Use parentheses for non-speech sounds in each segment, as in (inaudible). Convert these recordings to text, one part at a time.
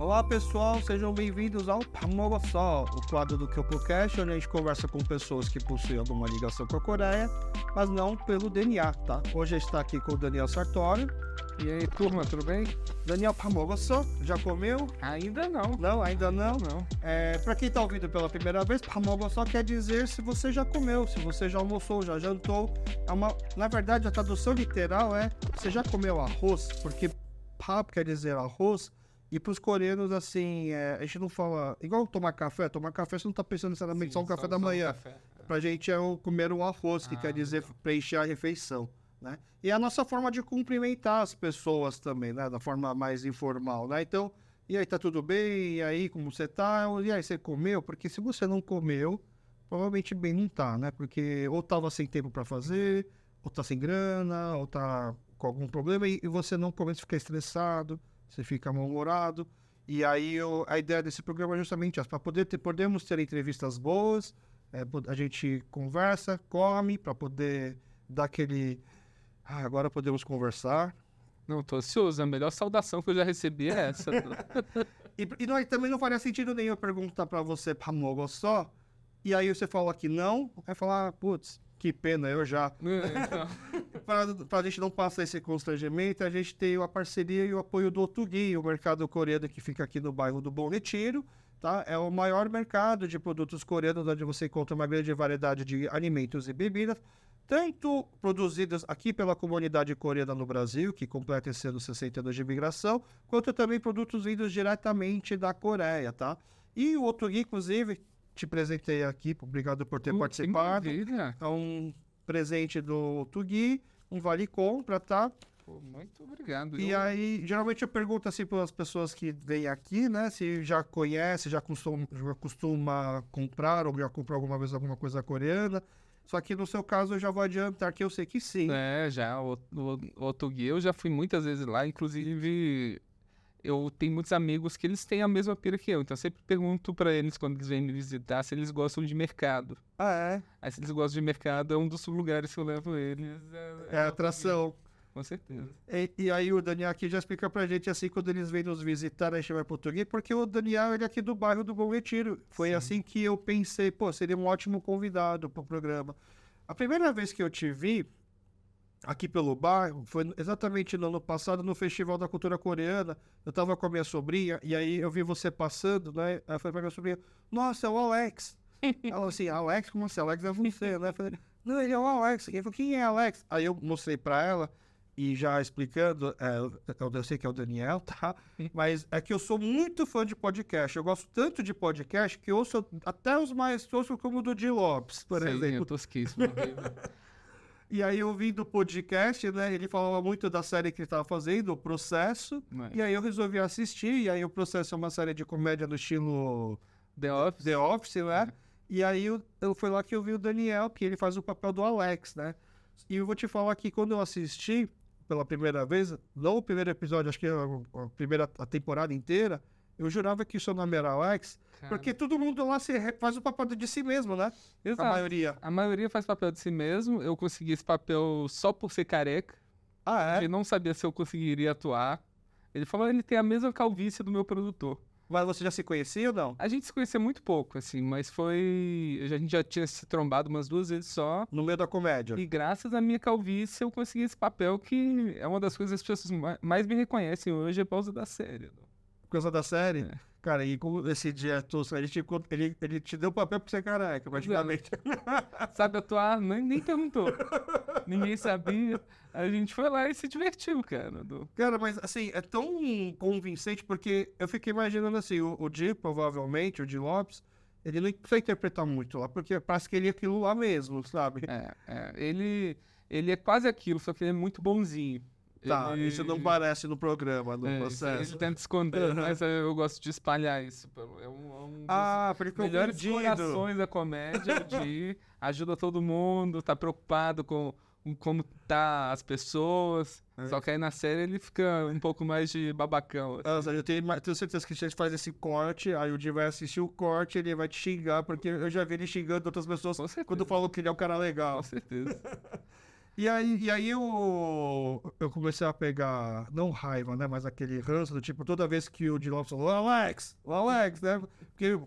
Olá pessoal, sejam bem-vindos ao Pamoga Só, o quadro do KyopoCast, onde a gente conversa com pessoas que possuem alguma ligação com a Coreia, mas não pelo DNA, tá? Hoje está aqui com o Daniel Sartório. E aí, turma, tudo bem? Daniel Pamoga Só, já comeu? Ainda não. Não, ainda não? Não. É, para quem está ouvindo pela primeira vez, Pamoga Só quer dizer se você já comeu, se você já almoçou, já jantou. É uma, na verdade, a tradução literal é você já comeu arroz, porque pap quer dizer arroz, e para os coreanos, assim, é, a gente não fala. Igual tomar café, tomar café você não está pensando necessariamente só no café da manhã. Café. Pra gente é o comer o arroz, que Ah, quer dizer legal. preencher a refeição, né? E é a nossa forma de cumprimentar as pessoas também, né? Da forma mais informal, né? Então, e aí, tá tudo bem? E aí, como você tá? E aí, você comeu? Porque se você não comeu, provavelmente bem não tá, né? Porque ou tava sem tempo para fazer, ou tá sem grana, ou tá com algum problema, e, e você não come, você fica estressado, você fica mal-humorado. E aí eu- a ideia desse programa é justamente essa, para poder ter, podemos ter entrevistas boas, é, a gente conversa, come, para poder dar aquele. Ah, agora podemos conversar. Não, tô ansioso. A melhor saudação que eu já recebi é essa. (laughs) E, e não- também não faria sentido nenhum eu perguntar para você, Pamogo só, e aí você fala que não, aí falar, ah, putz, que pena, eu já. (laughs) Então, (laughs) Para a gente não passar esse constrangimento, a gente tem a parceria e o apoio do Otugui, o mercado coreano que fica aqui no bairro do Bom Retiro. Tá? É o maior mercado de produtos coreanos, onde você encontra uma grande variedade de alimentos e bebidas, tanto produzidos aqui pela comunidade coreana no Brasil, que completa esse ano 60 anos de imigração, quanto também produtos vindos diretamente da Coreia. Tá? E o Otugui, inclusive, te presentei aqui, obrigado por ter que participado. É um presente do Tugui, um vale compra, tá? Pô, muito obrigado. E Eu- aí, geralmente eu pergunto assim para as pessoas que vêm aqui, né? Se já conhece, já costuma, já costuma comprar ou já comprou alguma vez alguma coisa coreana. Só que no seu caso eu já vou adiantar que eu sei que sim. É, já. O, o, o eu já fui muitas vezes lá. Inclusive, eu tenho muitos amigos que eles têm a mesma pira que eu. Então, eu sempre pergunto pra eles, quando eles vêm me visitar, se eles gostam de mercado. Ah, é? Aí, se eles gostam de mercado, é um dos lugares que eu levo eles. É a atração. Com certeza. E, e aí o Daniel aqui já explica pra gente assim, quando eles vêm nos visitar, a gente vai pro Tugui, porque o Daniel ele é aqui do bairro do Bom Retiro. Foi Sim. assim que eu pensei, pô, seria um ótimo convidado pro programa. A primeira vez que eu te vi aqui pelo bairro foi exatamente no ano passado, no Festival da Cultura Coreana. Eu tava com a minha sobrinha, e aí eu vi você passando, né? Aí eu falei pra minha sobrinha, nossa, é o Alex. (laughs) Ela falou assim, Alex? Como assim? Alex é você, né? Eu falei, (laughs) não, ele é o Alex. Ele falou, quem é Alex? Aí eu mostrei pra ela, e já explicando, é, eu, sei que é o Daniel, (laughs) tá? Mas é que eu sou muito fã de podcast. Eu gosto tanto de podcast que ouço até os mais toscos, como o do Di Lopes, por Sim, exemplo. eu tosquíssimo. E aí eu vi do podcast, né? Ele falava muito da série que ele estava fazendo, o Processo. É. E aí eu resolvi assistir. E aí o Processo é uma série de comédia no estilo The Office. The Office, né? E aí eu, eu foi lá que eu vi o Daniel, que ele faz o papel do Alex, né? E eu vou te falar que quando eu assisti pela primeira vez, não o primeiro episódio, acho que a, a primeira a temporada inteira, eu jurava que o seu nome era Alex, porque todo mundo lá se faz o papel de si mesmo, né? Exato. A maioria. A maioria faz papel de si mesmo. Eu consegui esse papel só por ser careca. Ah, é? Ele não sabia se eu conseguiria atuar. Ele falou ele tem a mesma calvície do meu produtor. Mas você já se conhecia ou não? A gente se conhecia muito pouco, assim, mas foi. A gente já tinha se trombado umas duas vezes só. No meio da comédia. E graças à minha calvície eu consegui esse papel que é uma das coisas que as pessoas ma- mais me reconhecem hoje é por causa da série. Por causa da série. É. Cara, e como esse dia tosco, ele te, ele, ele te deu papel pra ser careca, praticamente. Sabe atuar? Nem, nem perguntou. Ninguém sabia. A gente foi lá e se divertiu, cara. do- Cara, mas assim, é tão convincente porque eu fiquei imaginando assim, o, o Di, provavelmente, o Di Lopes, ele não precisa interpretar muito lá, porque parece que ele é aquilo lá mesmo, sabe? É, é, ele, ele é quase aquilo, só que ele é muito bonzinho. Tá, Ele- isso não parece no programa, no é, processo. Ele tenta esconder, mas eu gosto de espalhar isso. É um, é um dos Ah, porque melhores corações da comédia, o de (laughs) ajuda todo mundo, tá preocupado com, com como tá as pessoas. É. Só que aí na série ele fica um pouco mais de babacão. assim. Eu tenho, tenho certeza que a gente faz esse corte, aí o Di vai assistir o corte, ele vai te xingar, porque eu já vi ele xingando outras pessoas quando falou que ele é um cara legal. Com certeza. (laughs) E aí, e aí eu, eu comecei a pegar, não raiva, né? Mas aquele ranço do tipo, toda vez que o Lopes falou, Alex, o Alex, né? Porque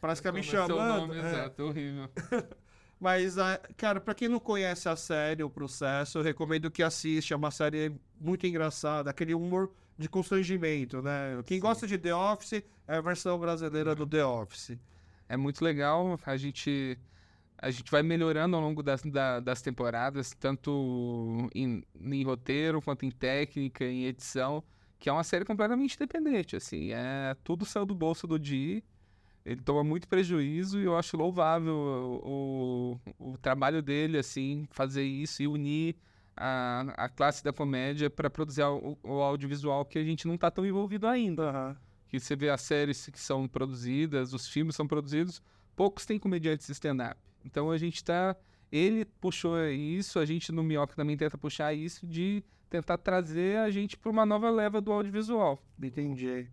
parece que é me é chamando. nome, é. Exato, horrível. (laughs) Mas, ah, cara, pra quem não conhece a série, o processo, eu recomendo que assista. É uma série muito engraçada, aquele humor de constrangimento, né? Quem Sim. gosta de The Office é a versão brasileira do The Office. É muito legal. A gente, a gente vai melhorando ao longo das, da- das temporadas, tanto em, em roteiro, quanto em técnica, em edição, que é uma série completamente independente, assim. É, tudo saiu do bolso do Di. Ele toma muito prejuízo e eu acho louvável o, o, o trabalho dele, assim, fazer isso e unir a, a classe da comédia para produzir o, o audiovisual que a gente não está tão envolvido ainda Aham. que você vê as séries que são produzidas, os filmes são produzidos, poucos têm comediantes stand-up. Então a gente tá. Ele puxou isso, a gente no Minhoca também tenta puxar isso de tentar trazer a gente para uma nova leva do audiovisual. Entendi.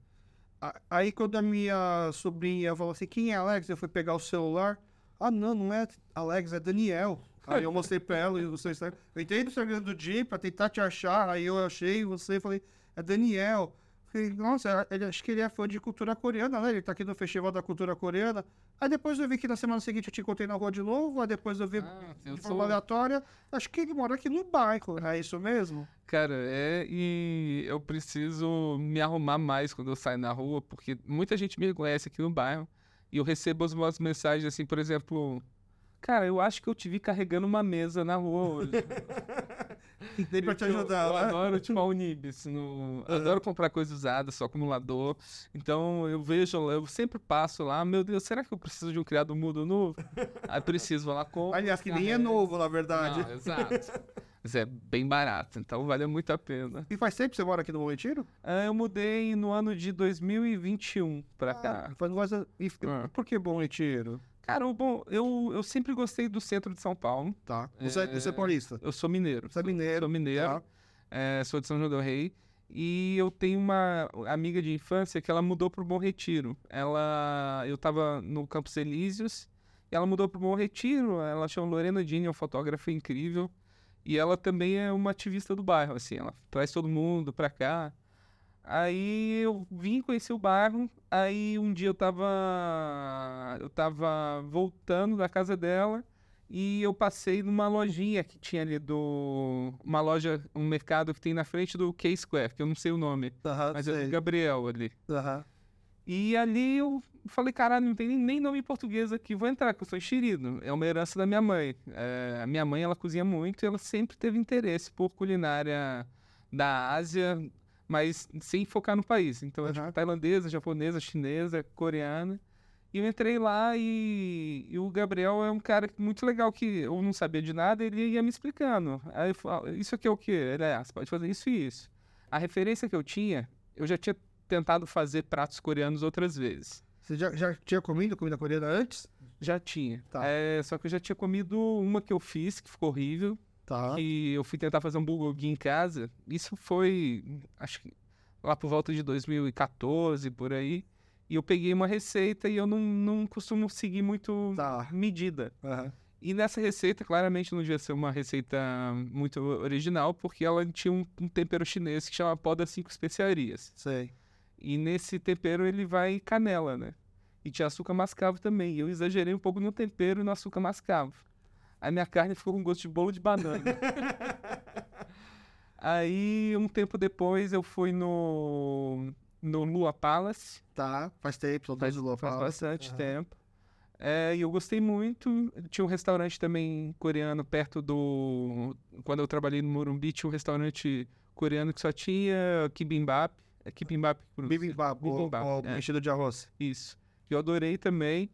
Aí quando a minha sobrinha falou assim, quem é Alex? Eu fui pegar o celular. Ah, não, não é Alex, é Daniel. Aí eu mostrei pra ela o seu Instagram. Eu entrei no Instagram do Jim pra tentar te achar. Aí eu achei você e falei, é Daniel. Falei, nossa, ele, acho que ele é fã de cultura coreana, né? Ele tá aqui no Festival da Cultura Coreana. Aí depois eu vi que na semana seguinte eu te encontrei na rua de novo. Aí depois eu vi Ah, de forma aleatória. Acho que ele mora aqui no bairro. É isso mesmo? Cara, é, e eu preciso me arrumar mais quando eu saio na rua, porque muita gente me conhece aqui no bairro, e eu recebo as umas mensagens assim, por exemplo, cara, eu acho que eu te vi carregando uma mesa na rua hoje. (laughs) Pra te Eu- ajudar, Eu, né? adoro, (laughs) tipo, a Unibis. No, Adoro comprar coisa usada, só acumulador. Então, eu vejo, eu sempre passo lá, meu Deus, será que eu preciso de um criado mudo novo? Aí preciso, vou lá, compro. Aliás, que nem é novo, na verdade. Não, exato. Mas é bem barato, então vale muito a pena. E faz tempo que você mora aqui no Bom Retiro? Ah, eu mudei no ano de 2021 pra cá. Ah, faz mais... e- Ah. Por que Bom Retiro? Cara, o bom, eu, eu sempre gostei do centro de São Paulo. Tá. Você é, você é paulista? Eu sou mineiro. Você é mineiro. Sou mineiro. Tá. é, sou de São João del Rei. E eu tenho uma amiga de infância que ela mudou pro Bom Retiro. Ela, eu tava no Campos Elíseos e ela mudou pro Bom Retiro. Ela chama Lorena Dini, é uma fotógrafa incrível. E ela também é uma ativista do bairro, assim. Ela traz todo mundo pra cá. Aí eu vim conhecer o bairro. Aí um dia eu tava, eu tava voltando da casa dela. E eu passei numa lojinha que tinha ali do. Uma loja, um mercado que tem na frente do K-Square, que eu não sei o nome. Aham, Mas é sei. do Gabriel ali. Aham. E ali eu falei, caralho, não tem nem- nem nome em português aqui, vou entrar, que eu sou enxerido. É uma herança da minha mãe. É, a minha mãe, ela cozinha muito e ela sempre teve interesse por culinária da Ásia, mas sem focar no país. Então, é Aham. tipo tailandesa, japonesa, chinesa, coreana. E eu entrei lá e, e o Gabriel é um cara muito legal que eu não sabia de nada, ele ia me explicando. Aí eu falo, isso aqui é o quê? Ele é, ah, você pode fazer isso e isso. A referência que eu tinha, eu já tinha tentado fazer pratos coreanos outras vezes. Você já, já tinha comido comida coreana antes? Já tinha. Tá. É, só que eu já tinha comido uma que eu fiz, que ficou horrível. Tá. Que eu fui tentar fazer um bulgogi em casa. Isso foi, acho que lá por volta de 2014, por aí. E eu peguei uma receita e eu não, não costumo seguir muito Tá. medida. Aham. E nessa receita, claramente não devia ser uma receita muito original, porque ela tinha um, um tempero chinês que chama pó das cinco especiarias. Sei. E nesse tempero ele vai canela, né? E tinha açúcar mascavo também. E eu exagerei um pouco no tempero e no açúcar mascavo. Aí minha carne ficou com gosto de bolo de banana. (laughs) Aí, um tempo depois, eu fui no, no Lua Palace. Tá. Faz tempo, do Lua Faz Palace. bastante Aham. tempo. É, e eu gostei muito. Tinha um restaurante também coreano perto do. Quando eu trabalhei no Morumbi, tinha um restaurante coreano que só tinha kibimbap. É kibimbap. pronuncia. Bibimbap, o, Bibimbap, o é. enchido de arroz. Isso. Eu adorei também.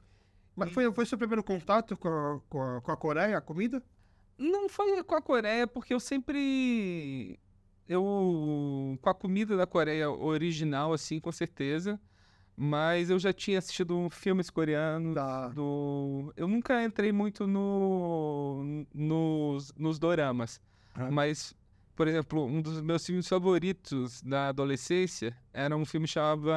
Mas foi, foi seu primeiro contato com a, com a, com a Coreia, a comida? Não foi com a Coreia, porque eu sempre. Eu. Com a comida da Coreia original, assim, com certeza. Mas eu já tinha assistido filmes coreanos. Tá. Do... Eu nunca entrei muito no... nos, nos doramas. Ah. Mas, por exemplo, um dos meus filmes favoritos da adolescência era um filme chamado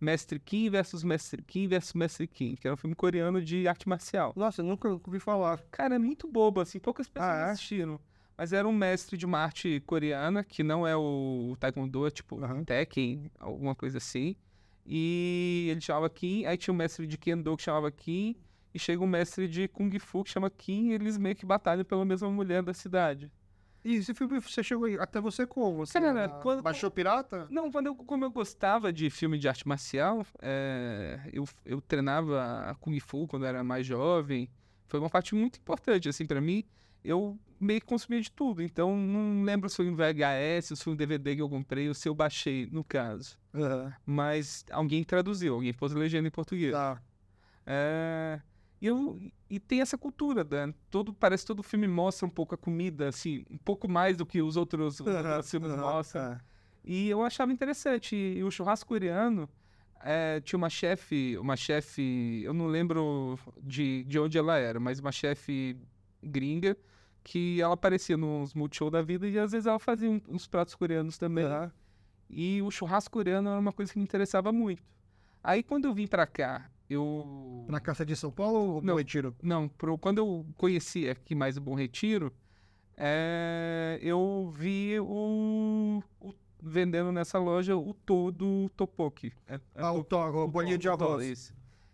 Mestre Kim versus Mestre Kim versus Mestre Kim, que era um filme coreano de arte marcial. Nossa, eu nunca ouvi falar. Cara, é muito bobo, assim, poucas pessoas Ah, é? assistiram. Mas era um mestre de uma arte coreana, que não é o Taekwondo, é tipo Aham. Tekken, alguma coisa assim. E ele chamava Kim, aí tinha um mestre de Kendo que chamava Kim, e chega um mestre de Kung Fu que chama Kim, e eles meio que batalham pela mesma mulher da cidade. E esse filme, você chegou aí- até você como? Assim, Cara, ah, quando- Baixou pirata? Não, quando eu, como eu gostava de filme de arte marcial, é, eu, eu treinava Kung Fu quando era mais jovem. Foi uma parte muito importante, assim, pra mim. Eu meio que consumia de tudo. Então, não lembro se foi um VHS, se foi um DVD que eu comprei, ou se eu baixei, no caso. Aham. Mas alguém traduziu, alguém pôs legenda em português. Tá. É, e, eu, e tem essa cultura, Dan. Todo, parece que todo filme mostra um pouco a comida, assim, um pouco mais do que os outros, os outros filmes mostram. é. E eu achava interessante. E o churrasco coreano eh, tinha uma chefe, uma chefe, eu não lembro de, de onde ela era, mas uma chefe gringa que ela aparecia nos multishow da vida e às vezes ela fazia uns pratos coreanos também. E o churrasco coreano era uma coisa que me interessava muito. Aí quando eu vim pra cá, eu Na Caça de São Paulo ou Não. no Retiro? não, pro, quando eu conheci aqui mais o Bom Retiro, é, eu vi o, o- vendendo nessa loja o todo topoki. É, é Ah, o, o o bolinho de arroz. esse.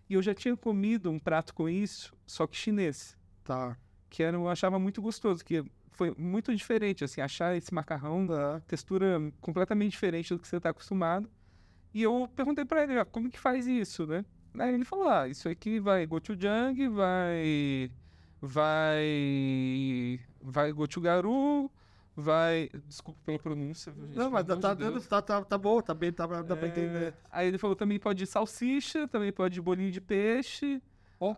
E eu já tinha comido um prato com isso, só que chinês, Tá. que era, eu achava muito gostoso, que foi muito diferente, assim, achar esse macarrão, Tá. textura completamente diferente do que você está acostumado. E eu perguntei pra ele, ah, como que faz isso, né? Aí ele falou, ah, isso aqui vai gochujang, vai... Vai... Vai gochugaru, vai... Desculpa pela pronúncia, gente? Não, mas tá, de tá, tá, tá, tá bom, tá bem, tá, dá pra É, entender. Aí ele falou, também pode salsicha, também pode bolinho de peixe. Ó.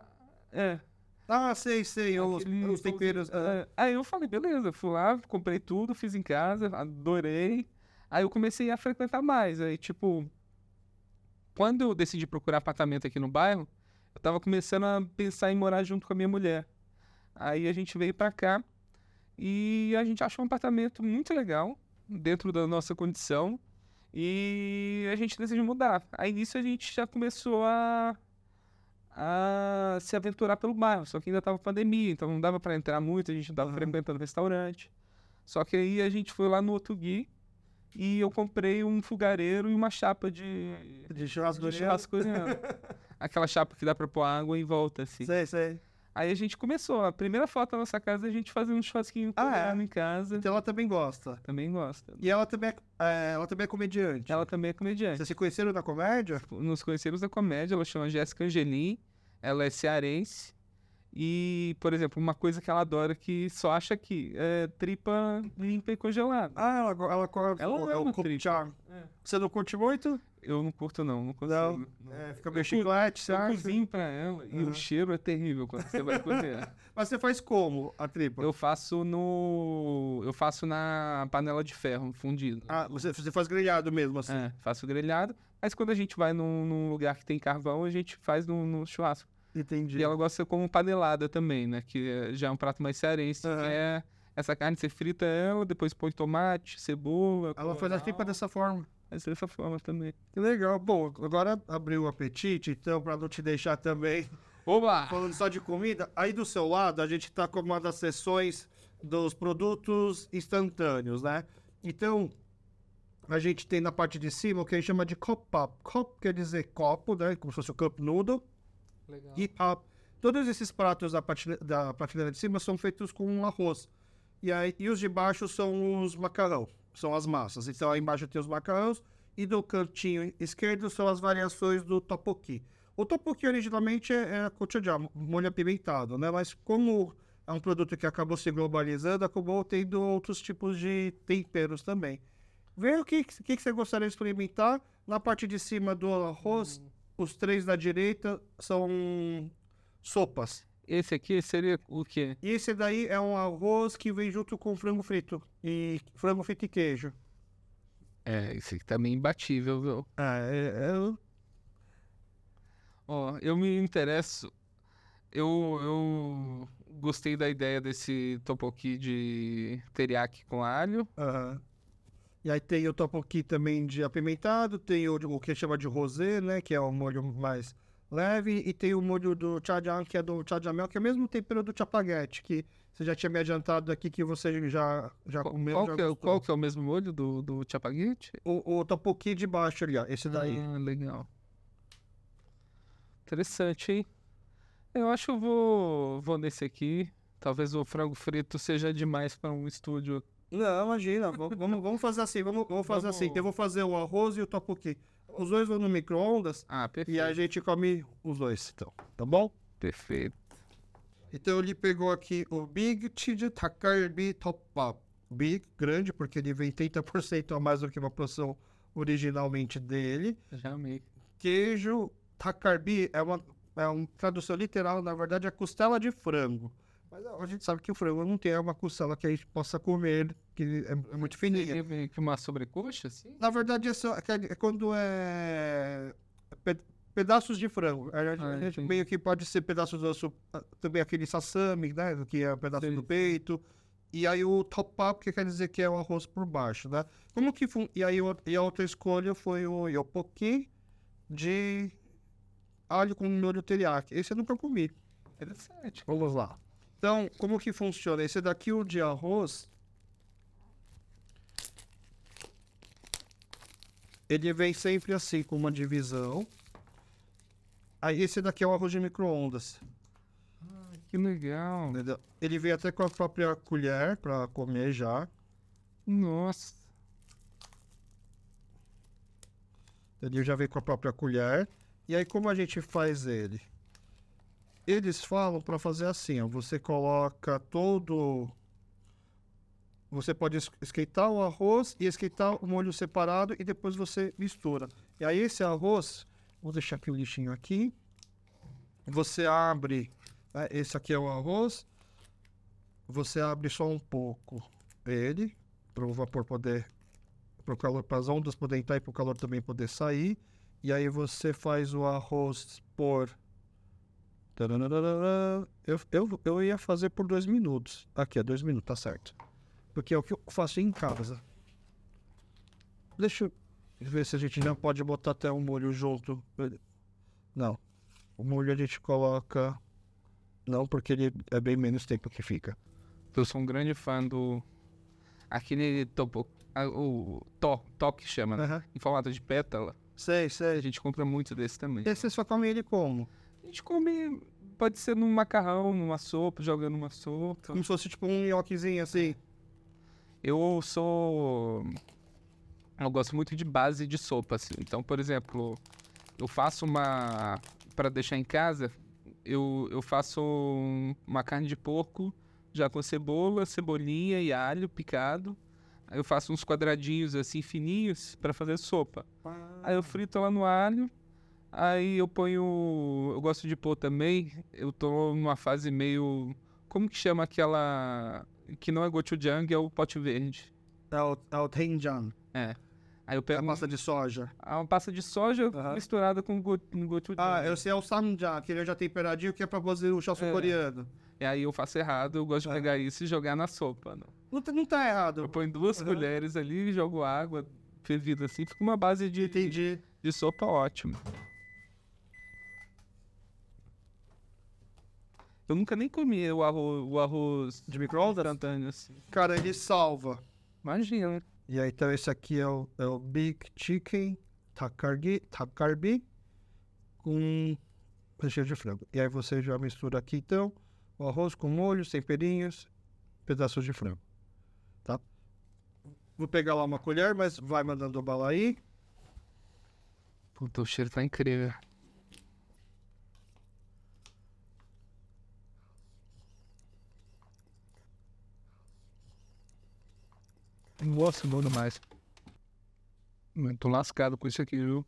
É. Ah, sei, sei, os, os temperos. é. Aí eu falei, beleza, fui lá, comprei tudo, fiz em casa, adorei. Aí eu comecei a frequentar mais. Aí, tipo, quando eu decidi procurar apartamento aqui no bairro, eu tava começando a pensar em morar junto com a minha mulher. Aí a gente veio pra cá e a gente achou um apartamento muito legal, dentro da nossa condição. E a gente decidiu mudar. Aí nisso a gente já começou a, a se aventurar pelo bairro. Só que ainda tava pandemia, então não dava pra entrar muito, a gente não tava Aham. frequentando restaurante. Só que aí a gente foi lá no Otugui e eu comprei um fogareiro e uma chapa de, De churrasco de churrasco. (laughs) Aquela chapa que dá pra pôr água em volta, assim. Sei, sei. Aí a gente começou. A primeira foto da nossa casa, a gente fazendo um churrasquinho Ah, é? em casa. Então ela também gosta. Também gosta. E ela também é, é, ela também é comediante. Ela também é comediante. Vocês se conheceram na comédia? Nos conhecemos da comédia, ela chama Jéssica Angelim, ela é cearense. E, por exemplo, uma coisa que ela adora que só acha aqui é tripa limpa e congelada. Ah, ela, go- ela, co- Ela é o Kopchar. É. Você não curte muito? Eu não curto, não, não consigo. Não. É, fica meio Eu chiclete, Eu acha? cozinho pra ela e Aham. o cheiro é terrível quando você vai cozinhar. (laughs) Mas você faz como a tripa? Eu faço no. Eu faço na panela de ferro, fundido. Ah, você, você faz grelhado mesmo, assim. É, faço grelhado. Mas quando a gente vai num, num lugar que tem carvão, a gente faz no, no churrasco. Entendi. E ela gosta como panelada também, né? Que já é um prato mais cearense, que é essa carne, você frita ela, depois põe tomate, cebola. Ela faz a tripa dessa forma. Faz dessa forma também. Que legal. Bom, agora abriu o apetite, então, pra não te deixar também (laughs) Oba! falando só de comida, aí do seu lado a gente tá com uma das sessões dos produtos instantâneos, né? Então, a gente tem na parte de cima o que a gente chama de cup up. Cup quer dizer copo, né? Como se fosse o cup noodle. Legal. E up. Todos esses pratos da prateleira, da prateleira de cima são feitos com arroz. E, aí, e os de baixo são os macarrão, são as massas. Então aí embaixo tem os macarrões e do cantinho esquerdo são as variações do topoki. O topoki originalmente é, é gochujang, molho apimentado, né? Mas como é um produto que acabou se globalizando, acabou tendo outros tipos de temperos também. Vê o que, que, que você gostaria de experimentar. Na parte de cima do arroz, os três da direita são sopas. Esse aqui seria o quê? E esse daí é um arroz que vem junto com frango frito. E frango frito e queijo. É, esse aqui tá meio imbatível, viu? Ah, é, é- Ó, eu me interesso. Eu, eu gostei da ideia desse topoki de teriyaki com alho. aham. E aí tem o topoki também de apimentado, tem o, o que chama de rosé, né? Que é o molho mais leve, e tem o molho do chajang, que é do chajamel, que é o mesmo tempero do chapaguete, que você já tinha me adiantado aqui que você já, já Qual, comeu. qual já que é, qual que é o mesmo molho do, do chapaguete? O, o topoki de baixo ali, ó, esse daí. Ah, legal. Interessante, hein? Eu acho que eu vou, vou nesse aqui. Talvez o frango frito seja demais para um estúdio. Não, imagina, vamos, vamos, fazer assim, vamos, vamos fazer assim, Vamos. eu vou fazer o arroz e o topoki. Os dois vão no micro-ondas Ah, e perfeito. a gente come os dois, então, tá bom? Perfeito. Então ele pegou aqui o Big Cheese Takarbi Topbap. Big, grande, porque ele vem 30% a mais do que uma porção originalmente dele. Já amei. Queijo Takarbi é uma, é uma tradução literal, na verdade é costela de frango. Mas a gente sabe que o frango não tem uma costela que a gente possa comer, que é, é muito fininha. Que uma sobrecoxa, assim? Na verdade, é, só, é quando é pe- pedaços de frango. A gente, Ah, a gente meio que pode ser pedaços do osso, ah, também aquele sassami, né? Que é um pedaço Sim, do peito. E aí o top up, que quer dizer que é o arroz por baixo, né? Como que fun... E aí e a outra escolha foi o yopoki de alho com molho teriyaki. Esse eu nunca comi. Interessante. Vamos lá. Então, como que funciona? Esse daqui, o de arroz, ele vem sempre assim, com uma divisão. Aí esse daqui é o arroz de micro-ondas. Que legal. entendeu? Ele vem até com a própria colher para comer já. Nossa. Ele já vem com a própria colher. E aí, como a gente faz ele? Eles falam para fazer assim, ó. Você coloca todo... Você pode es- esquentar o arroz e esquentar o molho separado e depois você mistura. E aí esse arroz... Vou deixar aqui o lixinho aqui. Você abre... né, Esse aqui é o arroz. Você abre só um pouco ele, para o vapor poder para o calor, para as ondas poderem entrar e para o calor também poder sair. E aí você faz o arroz por. Eu, eu, eu ia fazer por dois minutos. Aqui, é dois minutos, tá certo. Porque é o que eu faço em casa. Deixa eu ver se a gente não pode botar até o molho junto. Não. O molho a gente coloca. Não, porque ele é bem menos tempo que fica. Eu sou um grande fã do. Aquele topo. O to, to que chama, né? Aham. Em formato de pétala. Sei, A sei. gente compra muito desse também. E você só come ele como? A gente come. Pode ser num macarrão, numa sopa, jogando numa sopa. Como se fosse tipo um nhoquezinho assim. Eu sou. Eu gosto muito de base de sopa, assim. Então, por exemplo, eu faço uma. Para deixar em casa, eu, eu faço um- uma carne de porco já com cebola, cebolinha e alho picado. Aí eu faço uns quadradinhos assim fininhos para fazer sopa. Aí eu frito ela no alho. Aí eu ponho. Eu gosto de pôr também. Eu tô numa fase meio. Como que chama aquela. Que não é gochujang, é o pote verde. É o, é o tenjan. É. Aí eu É pego a massa de soja. uma, uma pasta de soja Aham. misturada com go, gochujang. Ah, eu sei, é o samjang, que ele já temperadinho, que é pra fazer o chá É. coreano. E aí eu faço errado, eu gosto de É. pegar isso e jogar na sopa. Não. Não, tá- não tá Eu errado. ponho duas Aham. colheres ali, jogo água fervida assim, fica uma base de, Entendi. de sopa ótima. Eu nunca nem comi o arroz, o arroz De micro-ondas? instantâneo assim. Cara, ele salva. Imagina. E aí, então, esse aqui é o, é o Big Chicken Takargi, Takarbi com recheio de frango. E aí você já mistura aqui, então, o arroz com molhos, temperinhos, pedaços de frango. Tá? Vou pegar lá uma colher, mas vai mandando bala aí. Puta, o cheiro tá incrível. Nossa, bom demais. Eu tô lascado com isso aqui, viu?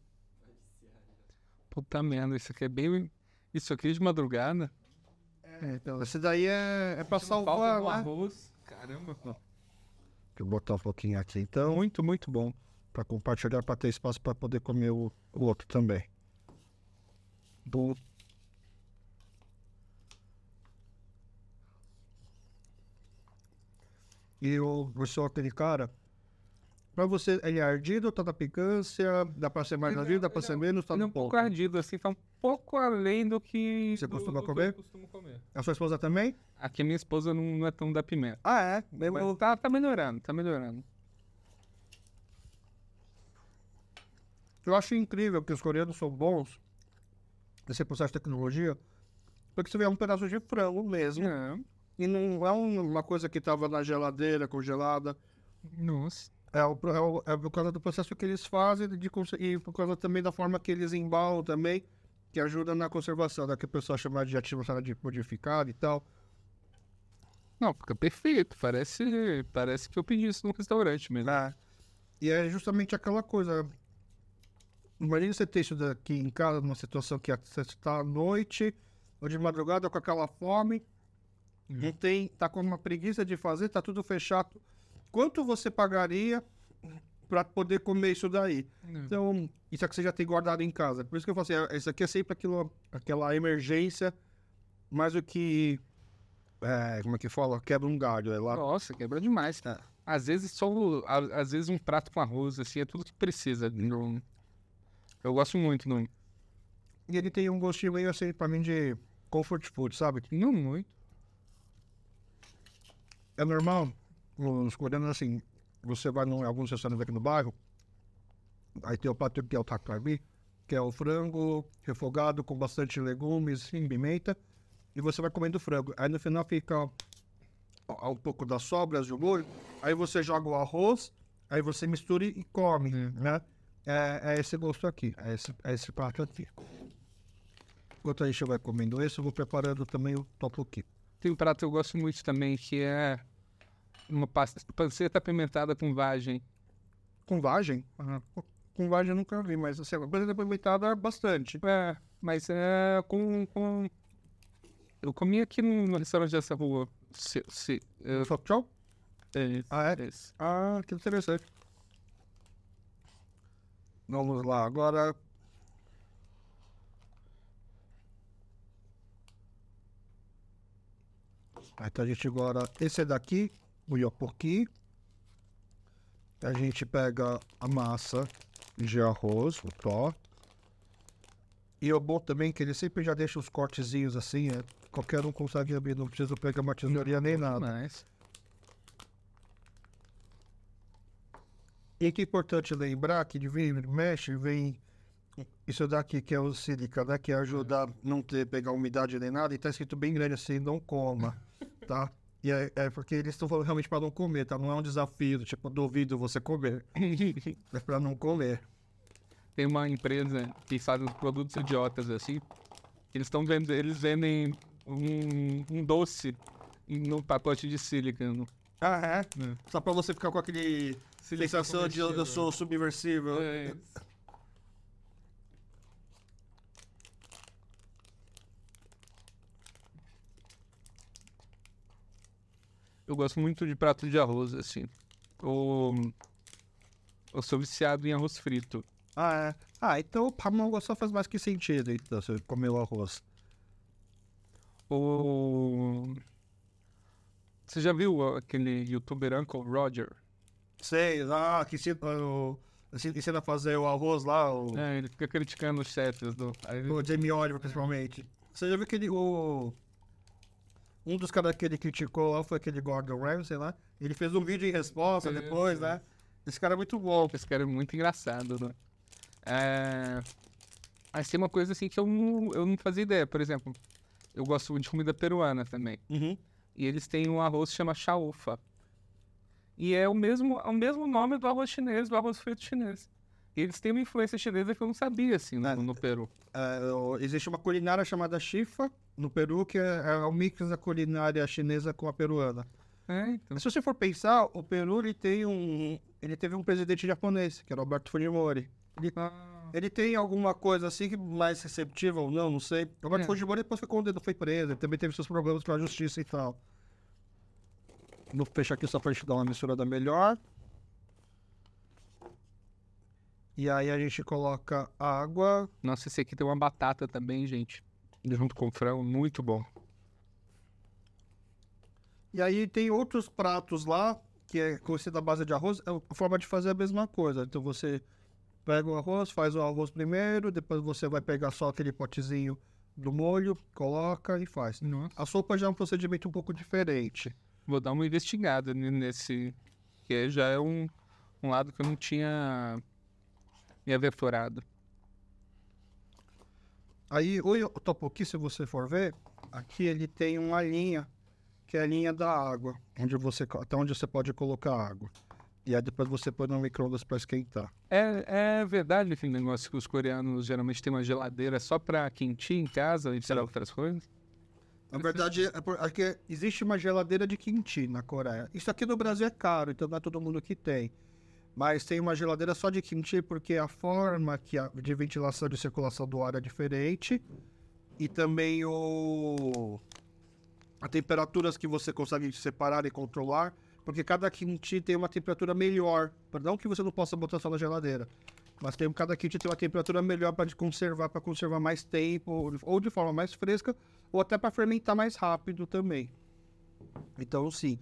Puta merda, isso aqui é bem. Isso aqui é de madrugada. É, então, esse daí é, é pra salvar, né? arroz. Caramba. Deixa eu botar um pouquinho aqui, então. Muito, muito bom. Pra compartilhar, pra ter espaço pra poder comer o, o outro também. Bom. E eu, eu sou aquele cara Pra você, ele é ardido, tá da picância, dá pra ser mais Ele é- ardido, dá pra ele ser é- menos, tá Ele é no um pouco ponto. ardido, assim, tá um pouco além do que. Você do- costuma do que comer? Eu costumo comer. A sua esposa também? Aqui a minha esposa não, não é tão da pimenta. Ah, é? Mesmo- Mas tá, tá melhorando, tá melhorando. Eu acho incrível que os coreanos são bons nesse processo de tecnologia, porque você vê é um pedaço de frango mesmo, É. e não é um- uma coisa que tava na geladeira, congelada. Nossa. É, o, é, o- é por causa do processo que eles fazem de, e por causa também da forma que eles embalam também, que ajuda na conservação, da que o pessoal chama de atmosfera de modificada e tal. Não, fica perfeito. Parece, parece que eu pedi isso num restaurante mesmo. né? E é justamente aquela coisa. Imagina você ter isso daqui em casa, numa situação que você está à noite ou de madrugada com aquela fome, não tem, tá com uma preguiça de fazer, tá tudo fechado. Quanto você pagaria para poder comer isso daí? Então, isso é que você já tem guardado em casa. Por isso que eu falo assim, é- isso aqui é sempre aquilo, aquela emergência, mais do que. é, como é que fala? Quebra um galho. É lá. Nossa, quebra demais. É. Às vezes só o- às vezes um prato com arroz, assim, é tudo que precisa. Não- Eu gosto muito, não, E ele tem um gostinho meio assim, pra mim, de comfort food, sabe? não muito. É normal, os coreanos, assim, você vai em alguns restaurantes aqui no bairro, aí tem o prato que é o takarbi, que é o frango refogado com bastante legumes e pimenta, e você vai comendo frango. Aí no final fica um pouco das sobras de molho, aí você joga o arroz, aí você mistura e come, né? É, é esse gosto aqui, é esse, é esse prato aqui. Enquanto a gente vai comendo esse, eu vou preparando também o tteokbokki. Tem um prato que eu gosto muito também, que é uma pasta, panceta apimentada com vagem. Com vagem? Com vagem eu nunca vi, mas assim, a coisa apimentada é bastante. É, mas é com, com... Eu comi aqui no, restaurante dessa rua. Se, se, é, Só tchau? é, Ah, é? esse. Ah, que interessante. Vamos lá, agora. Então a gente agora. Esse é daqui, o iopoki. A gente pega a massa de arroz, o tó. E o bom também é que ele sempre já deixa os cortezinhos assim, é, qualquer um consegue abrir, não precisa pegar uma tesourinha nem nada. Mas, E que é importante lembrar que de vem mexe, vem isso daqui que é o sílica, né? Que ajuda a não ter, pegar umidade nem nada, e tá escrito bem grande assim, não coma, tá? E é, é porque eles estão falando realmente para não comer, tá? Não é um desafio, tipo, duvido você comer. (laughs) É para não comer. tem uma empresa que faz uns produtos idiotas assim. Eles estão vendendo, eles vendem um, um doce no pacote de silicone. Ah, é? Só pra você ficar com aquele sensação de eu, eu sou subversível. É, Eu gosto muito de prato de arroz, assim. Ou eu sou viciado em arroz frito. Ah, é. Ah, então o pamongo só faz mais que sentido, então, você comer o arroz. Ou você já viu aquele youtuber Uncle Roger? Sei, ah, que ensina, o- ensina a fazer o arroz lá, o... É, ele fica criticando os chefes do. Aí O Jamie Oliver, principalmente. Você já viu aquele. O... Um dos caras que ele criticou lá foi aquele Gordon Ramsay lá. Ele fez um vídeo em resposta Sim, depois, né? Esse cara é muito bom. Esse cara é muito engraçado, né? É... Mas tem uma coisa assim que eu não, eu não fazia ideia. Por exemplo, eu gosto muito de comida peruana também. Uhum. E eles têm um arroz que chama chaufa. E é o mesmo, é o mesmo nome do arroz chinês, do arroz frito chinês. Eles têm uma influência chinesa que eu não sabia, assim, no, É. no Peru. O- existe uma culinária chamada chifa no Peru, que é, é o mix da culinária chinesa com a peruana. É, então. Se você for pensar, o Peru ele tem um. Ele teve um presidente japonês, que era Alberto Fujimori. Ele, ele tem alguma coisa assim que mais receptiva ou não, não sei. O Alberto É. Fujimori depois foi condenado, foi preso, ele também teve seus problemas com a justiça e tal. Vou fechar aqui só pra gente dar uma misturada melhor. E aí a gente coloca água. Nossa, esse aqui tem uma batata também, gente. Junto com frango, muito bom. E aí tem outros pratos lá que é conhecida à base de arroz, é a forma de fazer a mesma coisa. Então você pega o arroz, faz o arroz primeiro, depois você vai pegar só aquele potezinho do molho, coloca e faz. Nossa. A sopa já é um procedimento um pouco diferente. Vou dar uma investigada ne- nesse. Que já é um, um lado que eu não tinha me aventurado. Aí o topoki, se você for ver, aqui ele tem uma linha, que é a linha da água, onde você, até onde você pode colocar água. E aí depois você põe no micro-ondas para esquentar. É, é verdade aquele negócio que os coreanos geralmente têm uma geladeira só pra kimchi em casa e para outras coisas? Na verdade, é por- aqui existe uma geladeira de kimchi na Coreia. Isso aqui no Brasil é caro, então não é todo mundo que tem. Mas tem uma geladeira só de kimchi porque a forma que a- de ventilação e circulação do ar é diferente. E também o as temperaturas que você consegue separar e controlar, porque cada kimchi tem uma temperatura melhor. Não que você não possa botar só na geladeira, mas tem, cada kimchi tem uma temperatura melhor para conservar, para conservar mais tempo, ou de forma mais fresca, ou até para fermentar mais rápido também. Então, sim.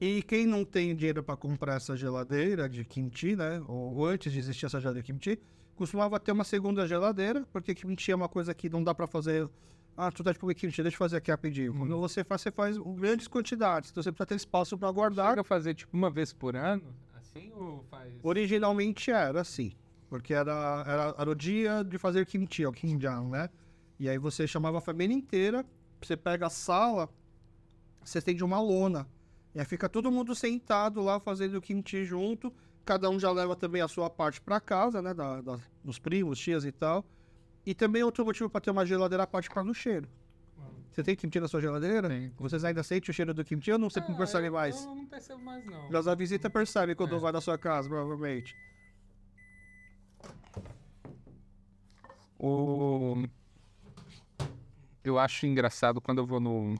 E quem não tem dinheiro para comprar essa geladeira de kimchi, né? Ou antes de existir essa geladeira de kimchi, costumava ter uma segunda geladeira, porque kimchi é uma coisa que não dá para fazer. Ah, tu tá de comer kimchi, deixa eu fazer aqui rapidinho. Quando você faz, você faz grandes quantidades, então você precisa ter espaço para guardar. Chega a fazer tipo uma vez por ano? Assim ou faz. Originalmente era assim, porque era, era, era o dia de fazer kimchi, o kimjang, né? E aí você chamava a família inteira, você pega a sala, você estende uma lona, e aí fica todo mundo sentado lá fazendo o kimchi junto, cada um já leva também a sua parte para casa, né? Da, da- dos primos, tias e tal. E também outro motivo para ter uma geladeira à parte para no cheiro. Você tem kimchi na sua geladeira? Tem. Vocês ainda sentem o cheiro do kimchi ou não, você não percebe eu, mais? Eu não percebo mais, não. Mas a visita percebe quando É. vai na sua casa, provavelmente. O... Eu acho engraçado quando eu vou no.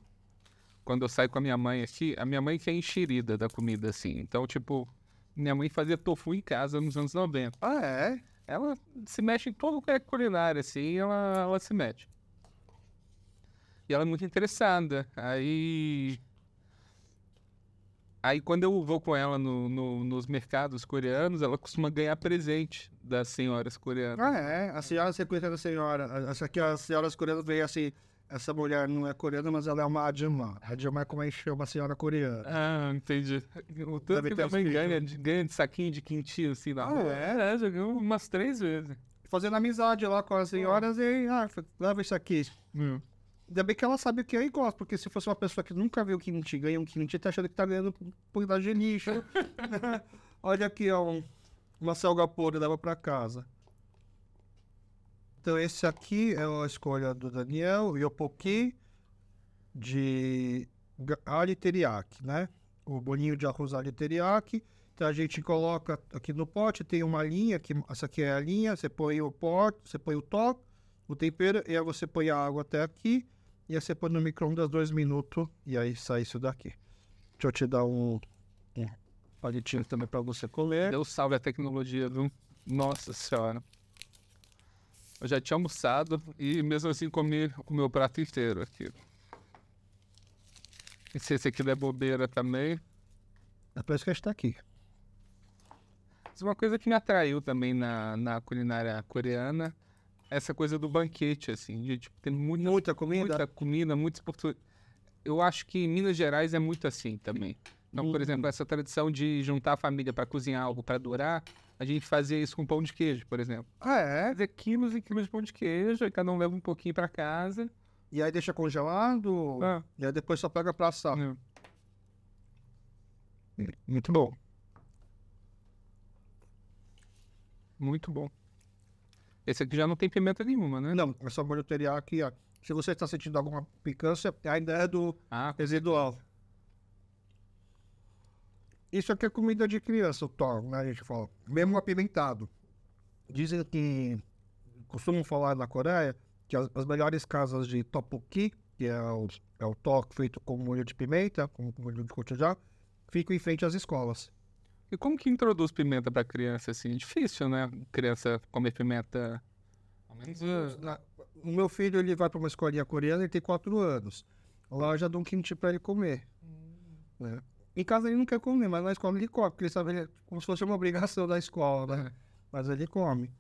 Quando eu saio com a minha mãe aqui, a minha mãe que é enxerida da comida, assim. Então, tipo, minha mãe fazia tofu em casa nos anos 90. Ah, é? Ela se mexe em todo que é culinária, assim, ela, ela se mete. E ela é muito interessada. Aí. Aí quando eu vou com ela no, no- nos mercados coreanos, ela costuma ganhar presente das senhoras coreanas. Ah, é. A senhora, você conhece a senhora. Aqui, as senhoras coreanas veio assim. Essa mulher não é coreana, mas ela é uma Adjumã. Adjumã é como a gente chama a senhora coreana. Ah, entendi. O tanto Deve que minha mãe ganha de, ganha de saquinho de quinti, assim, na Ah, rua. é? É, ganhou umas três vezes. Fazendo amizade lá com as senhoras e. Ah, leva isso aqui. Ainda bem que ela sabe o que é e gosta, porque se fosse uma pessoa que nunca viu kimchi, ganha um kimchi, tá achando que tá ganhando um pedaço de lixo. (laughs) Olha aqui, ó, um- uma selga podre, leva pra casa. Então esse aqui é a escolha do Daniel, Yopoki, de alho teriyaki, né? O bolinho de arroz alho teriyaki. Então a gente coloca aqui no pote, tem uma linha, que essa aqui é a linha, você põe o pote, você põe o toque, o tempero, e aí você põe a água até aqui, e aí você põe no micro-ondas dois minutos, e aí sai isso daqui. Deixa eu te dar um, um palitinho também para você comer. Deus salve a tecnologia, viu? Nossa senhora. Eu já tinha almoçado e mesmo assim comi o meu prato inteiro aqui. E se esse aqui der bobeira também. É por isso que a gente tá aqui. Mas uma coisa que me atraiu também na, na culinária coreana é essa coisa do banquete, assim, de tipo, ter muita, Muita comida. muita comida, muitos portu... Eu acho que em Minas Gerais é muito assim também. Então, por Uhum. exemplo, essa tradição de juntar a família para cozinhar algo para durar, a gente fazia isso com pão de queijo, por exemplo. Ah, é? Fazer quilos e quilos de pão de queijo, e cada um leva um pouquinho para casa. E aí deixa congelado, Ah, e aí depois só pega pra assar. é. Muito bom. Muito bom. Esse aqui já não tem pimenta nenhuma, né? Não, é só molho teriyaki. ó. Se você está sentindo alguma picância, ainda é do Ah, residual. Isso aqui é comida de criança, o Thor, né? A gente fala. Mesmo apimentado. Dizem que. Costumam falar na Coreia que as, as melhores casas de tteokbokki, que é o, é o tok feito com molho de pimenta, com molho de gochujang, ficam em frente às escolas. E como que introduz pimenta pra criança, assim? Difícil, né? Criança comer pimenta... Ao menos... Na- O meu filho ele vai para uma escolinha coreana, ele tem quatro anos. Lá eu já dou um kimchi para ele comer. né? Em casa ele não quer comer, mas na escola ele come, porque ele sabe ele- como se fosse uma obrigação da escola, né? Mas ele come.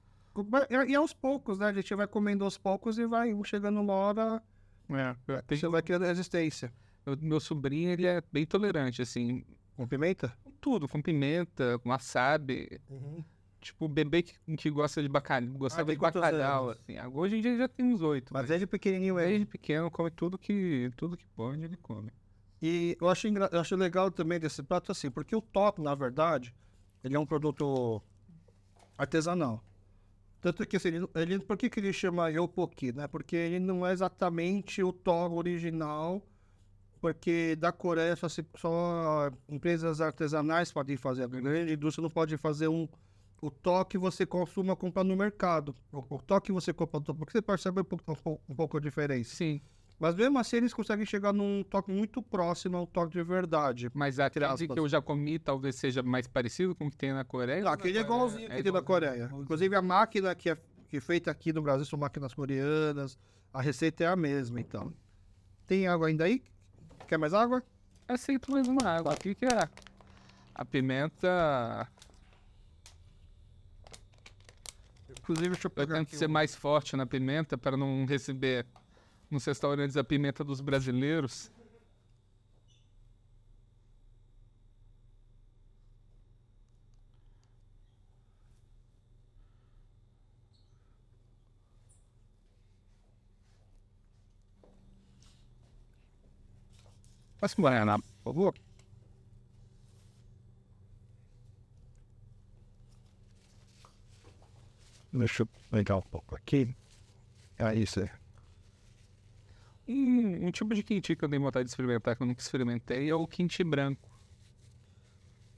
E, aos poucos, né? A gente vai comendo aos poucos e vai chegando uma hora, É, eu tenho- você vai criando resistência. eu- meu sobrinho, ele é bem tolerante, assim, Com pimenta? com tudo, com pimenta, com wasabi. Tipo, bebê que, que gosta de bacalhau, gostava tem de bacalhau, assim. Hoje em dia ele já tem uns oito. Mas desde pequenininho ele. desde pequeno come tudo que, tudo que pode, ele come. E eu acho, eu acho legal também desse prato assim, porque o top, na verdade, ele é um produto artesanal. Tanto que assim, ele, ele, por que, que ele chama Yopoki, né? Porque ele não é exatamente o top original, porque da Coreia só, se- só empresas artesanais podem fazer. A grande indústria não pode fazer um o toque que você consuma comprar no mercado. O, o toque que você compra, porque você percebe um pouco- um pouco a diferença. Sim, Mas mesmo assim, eles conseguem chegar num toque muito próximo ao toque de verdade. mas aquele que eu já comi talvez seja mais parecido com o que tem na Coreia. Não, aquele é igualzinho que tem na Coreia. Inclusive, a máquina que é, que é feita aqui no Brasil são máquinas coreanas. A receita é a mesma, então. Tem água ainda aí? Quer mais água? Aceito mais uma água. O que é? A pimenta... Inclusive, deixa eu Eu pegar tento aqui ser um- mais forte na pimenta para não receber nos restaurantes a pimenta dos brasileiros. Passa um guaraná, por favor. Deixa eu pegar um pouco aqui. É isso aí. Um, um tipo de kimchi que eu dei vontade de experimentar, que eu nunca experimentei, é o kimchi branco.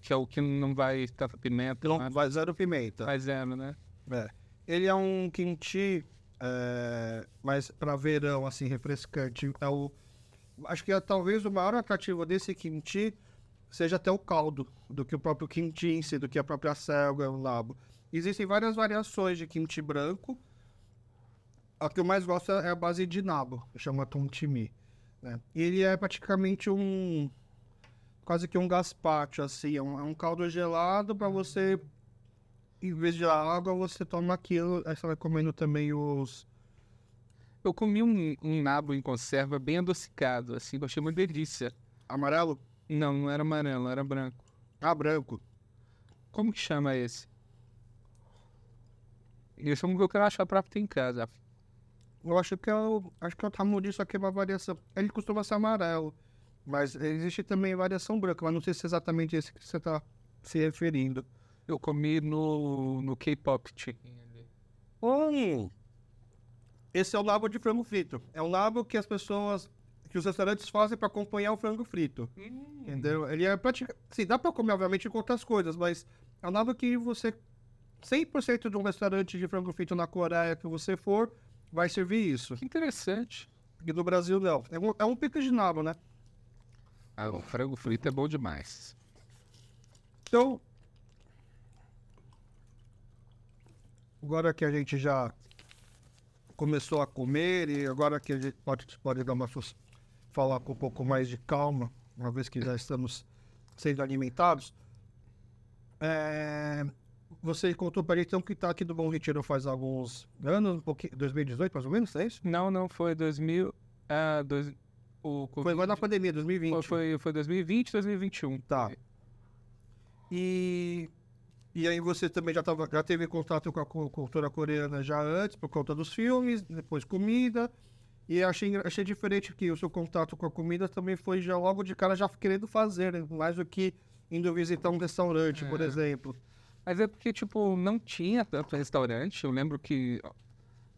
Que é o que não vai tanta pimenta, Não, vai zero pimenta. vai zero, né? É. Ele é um kimchi é, mais para verão, assim, refrescante. É o, acho que é, talvez o maior atrativo desse kimchi seja até o caldo, do que o próprio si, do que a própria selga, o nabo. Existem várias variações de kimchi branco. A que eu mais gosto é a base de nabo, chama tomtimi. Né? E ele é praticamente um... Quase que um gazpacho, assim. É um, é um caldo gelado para você em vez de água, você toma aquilo, aí você vai comendo também os. Eu comi um, um nabo em conserva bem adocicado, assim, eu achei uma delícia. Amarelo? Não, não era amarelo, era branco. Ah, branco. Como que chama esse? Esse é um que eu quero achar pra ter em casa. Eu acho que é o. Acho que é o tamuri, só que é uma variação. Ele costuma ser amarelo. Mas existe também variação branca, mas não sei se é exatamente esse que você está se referindo. Eu comi no, no K-pop chicken ali. Hum. Esse é o nabo de frango frito. É um nabo que as pessoas. que os restaurantes fazem para acompanhar o frango frito. Entendeu? Ele é praticamente. Sim, dá pra comer, obviamente, com outras coisas, mas é um nabo que você. 100% de um restaurante de frango frito na Coreia que você for, vai servir isso. Que interessante. Aqui no Brasil, não. É um, é um pico de nabo, né? Ah, o frango frito é bom demais. Então. Agora que a gente já começou a comer e agora que a gente pode, pode dar uma falar com um pouco mais de calma, uma vez que já estamos sendo alimentados. É, você contou para ele então que está aqui do Bom Retiro faz alguns anos, um pouquinho, 2018 mais ou menos, é isso? Não, não, foi 2000. Ah, dois, o Foi Covid- agora na pandemia, 2020. foi, foi, foi 2020, 2021. Tá. E, e aí você também já, tava, já teve contato com a cu- cultura coreana já antes, por conta dos filmes, depois comida. E achei, achei diferente que o seu contato com a comida também foi já logo de cara já querendo fazer, né? mais do que indo visitar um restaurante, por É. exemplo. Mas é porque, tipo, não tinha tanto restaurante. Eu lembro que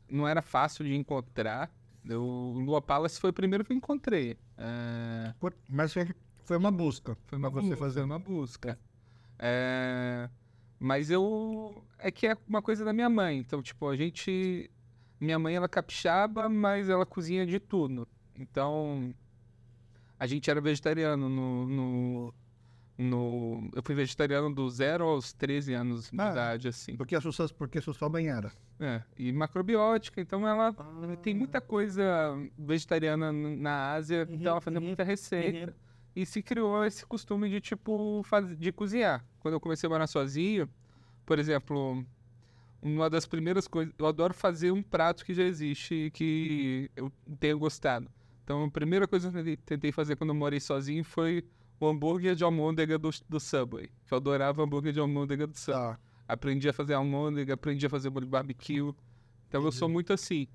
não era fácil de encontrar. O Lua Palace foi o primeiro que eu encontrei. É, Mas foi, uma busca. Foi uma pra você busca, fazer. uma busca. É, mas eu. É que é uma coisa da minha mãe. Então, tipo, a gente. Minha mãe, ela é capixaba, mas ela cozinha de tudo. Então. A gente era vegetariano no. no, no- eu fui vegetariano do zero aos 13 anos de Ah. idade, assim. Porque a sua, porque a sua mãe era. É, e macrobiótica, então ela tem muita coisa vegetariana na Ásia, Uhum, então ela fazia uhum, muita receita. E se criou esse costume de, tipo, faz... de cozinhar. Quando eu comecei a morar sozinho, por exemplo, uma das primeiras coisas. Eu adoro fazer um prato que já existe e que eu tenho gostado. Então, a primeira coisa que eu tentei fazer quando eu morei sozinho foi o hambúrguer de almôndega do, do Subway. Que eu adorava hambúrguer de almôndega do Subway. Tá. Aprendi a fazer almôndega, aprendi a fazer molho barbecue. Então, eu sou muito assim.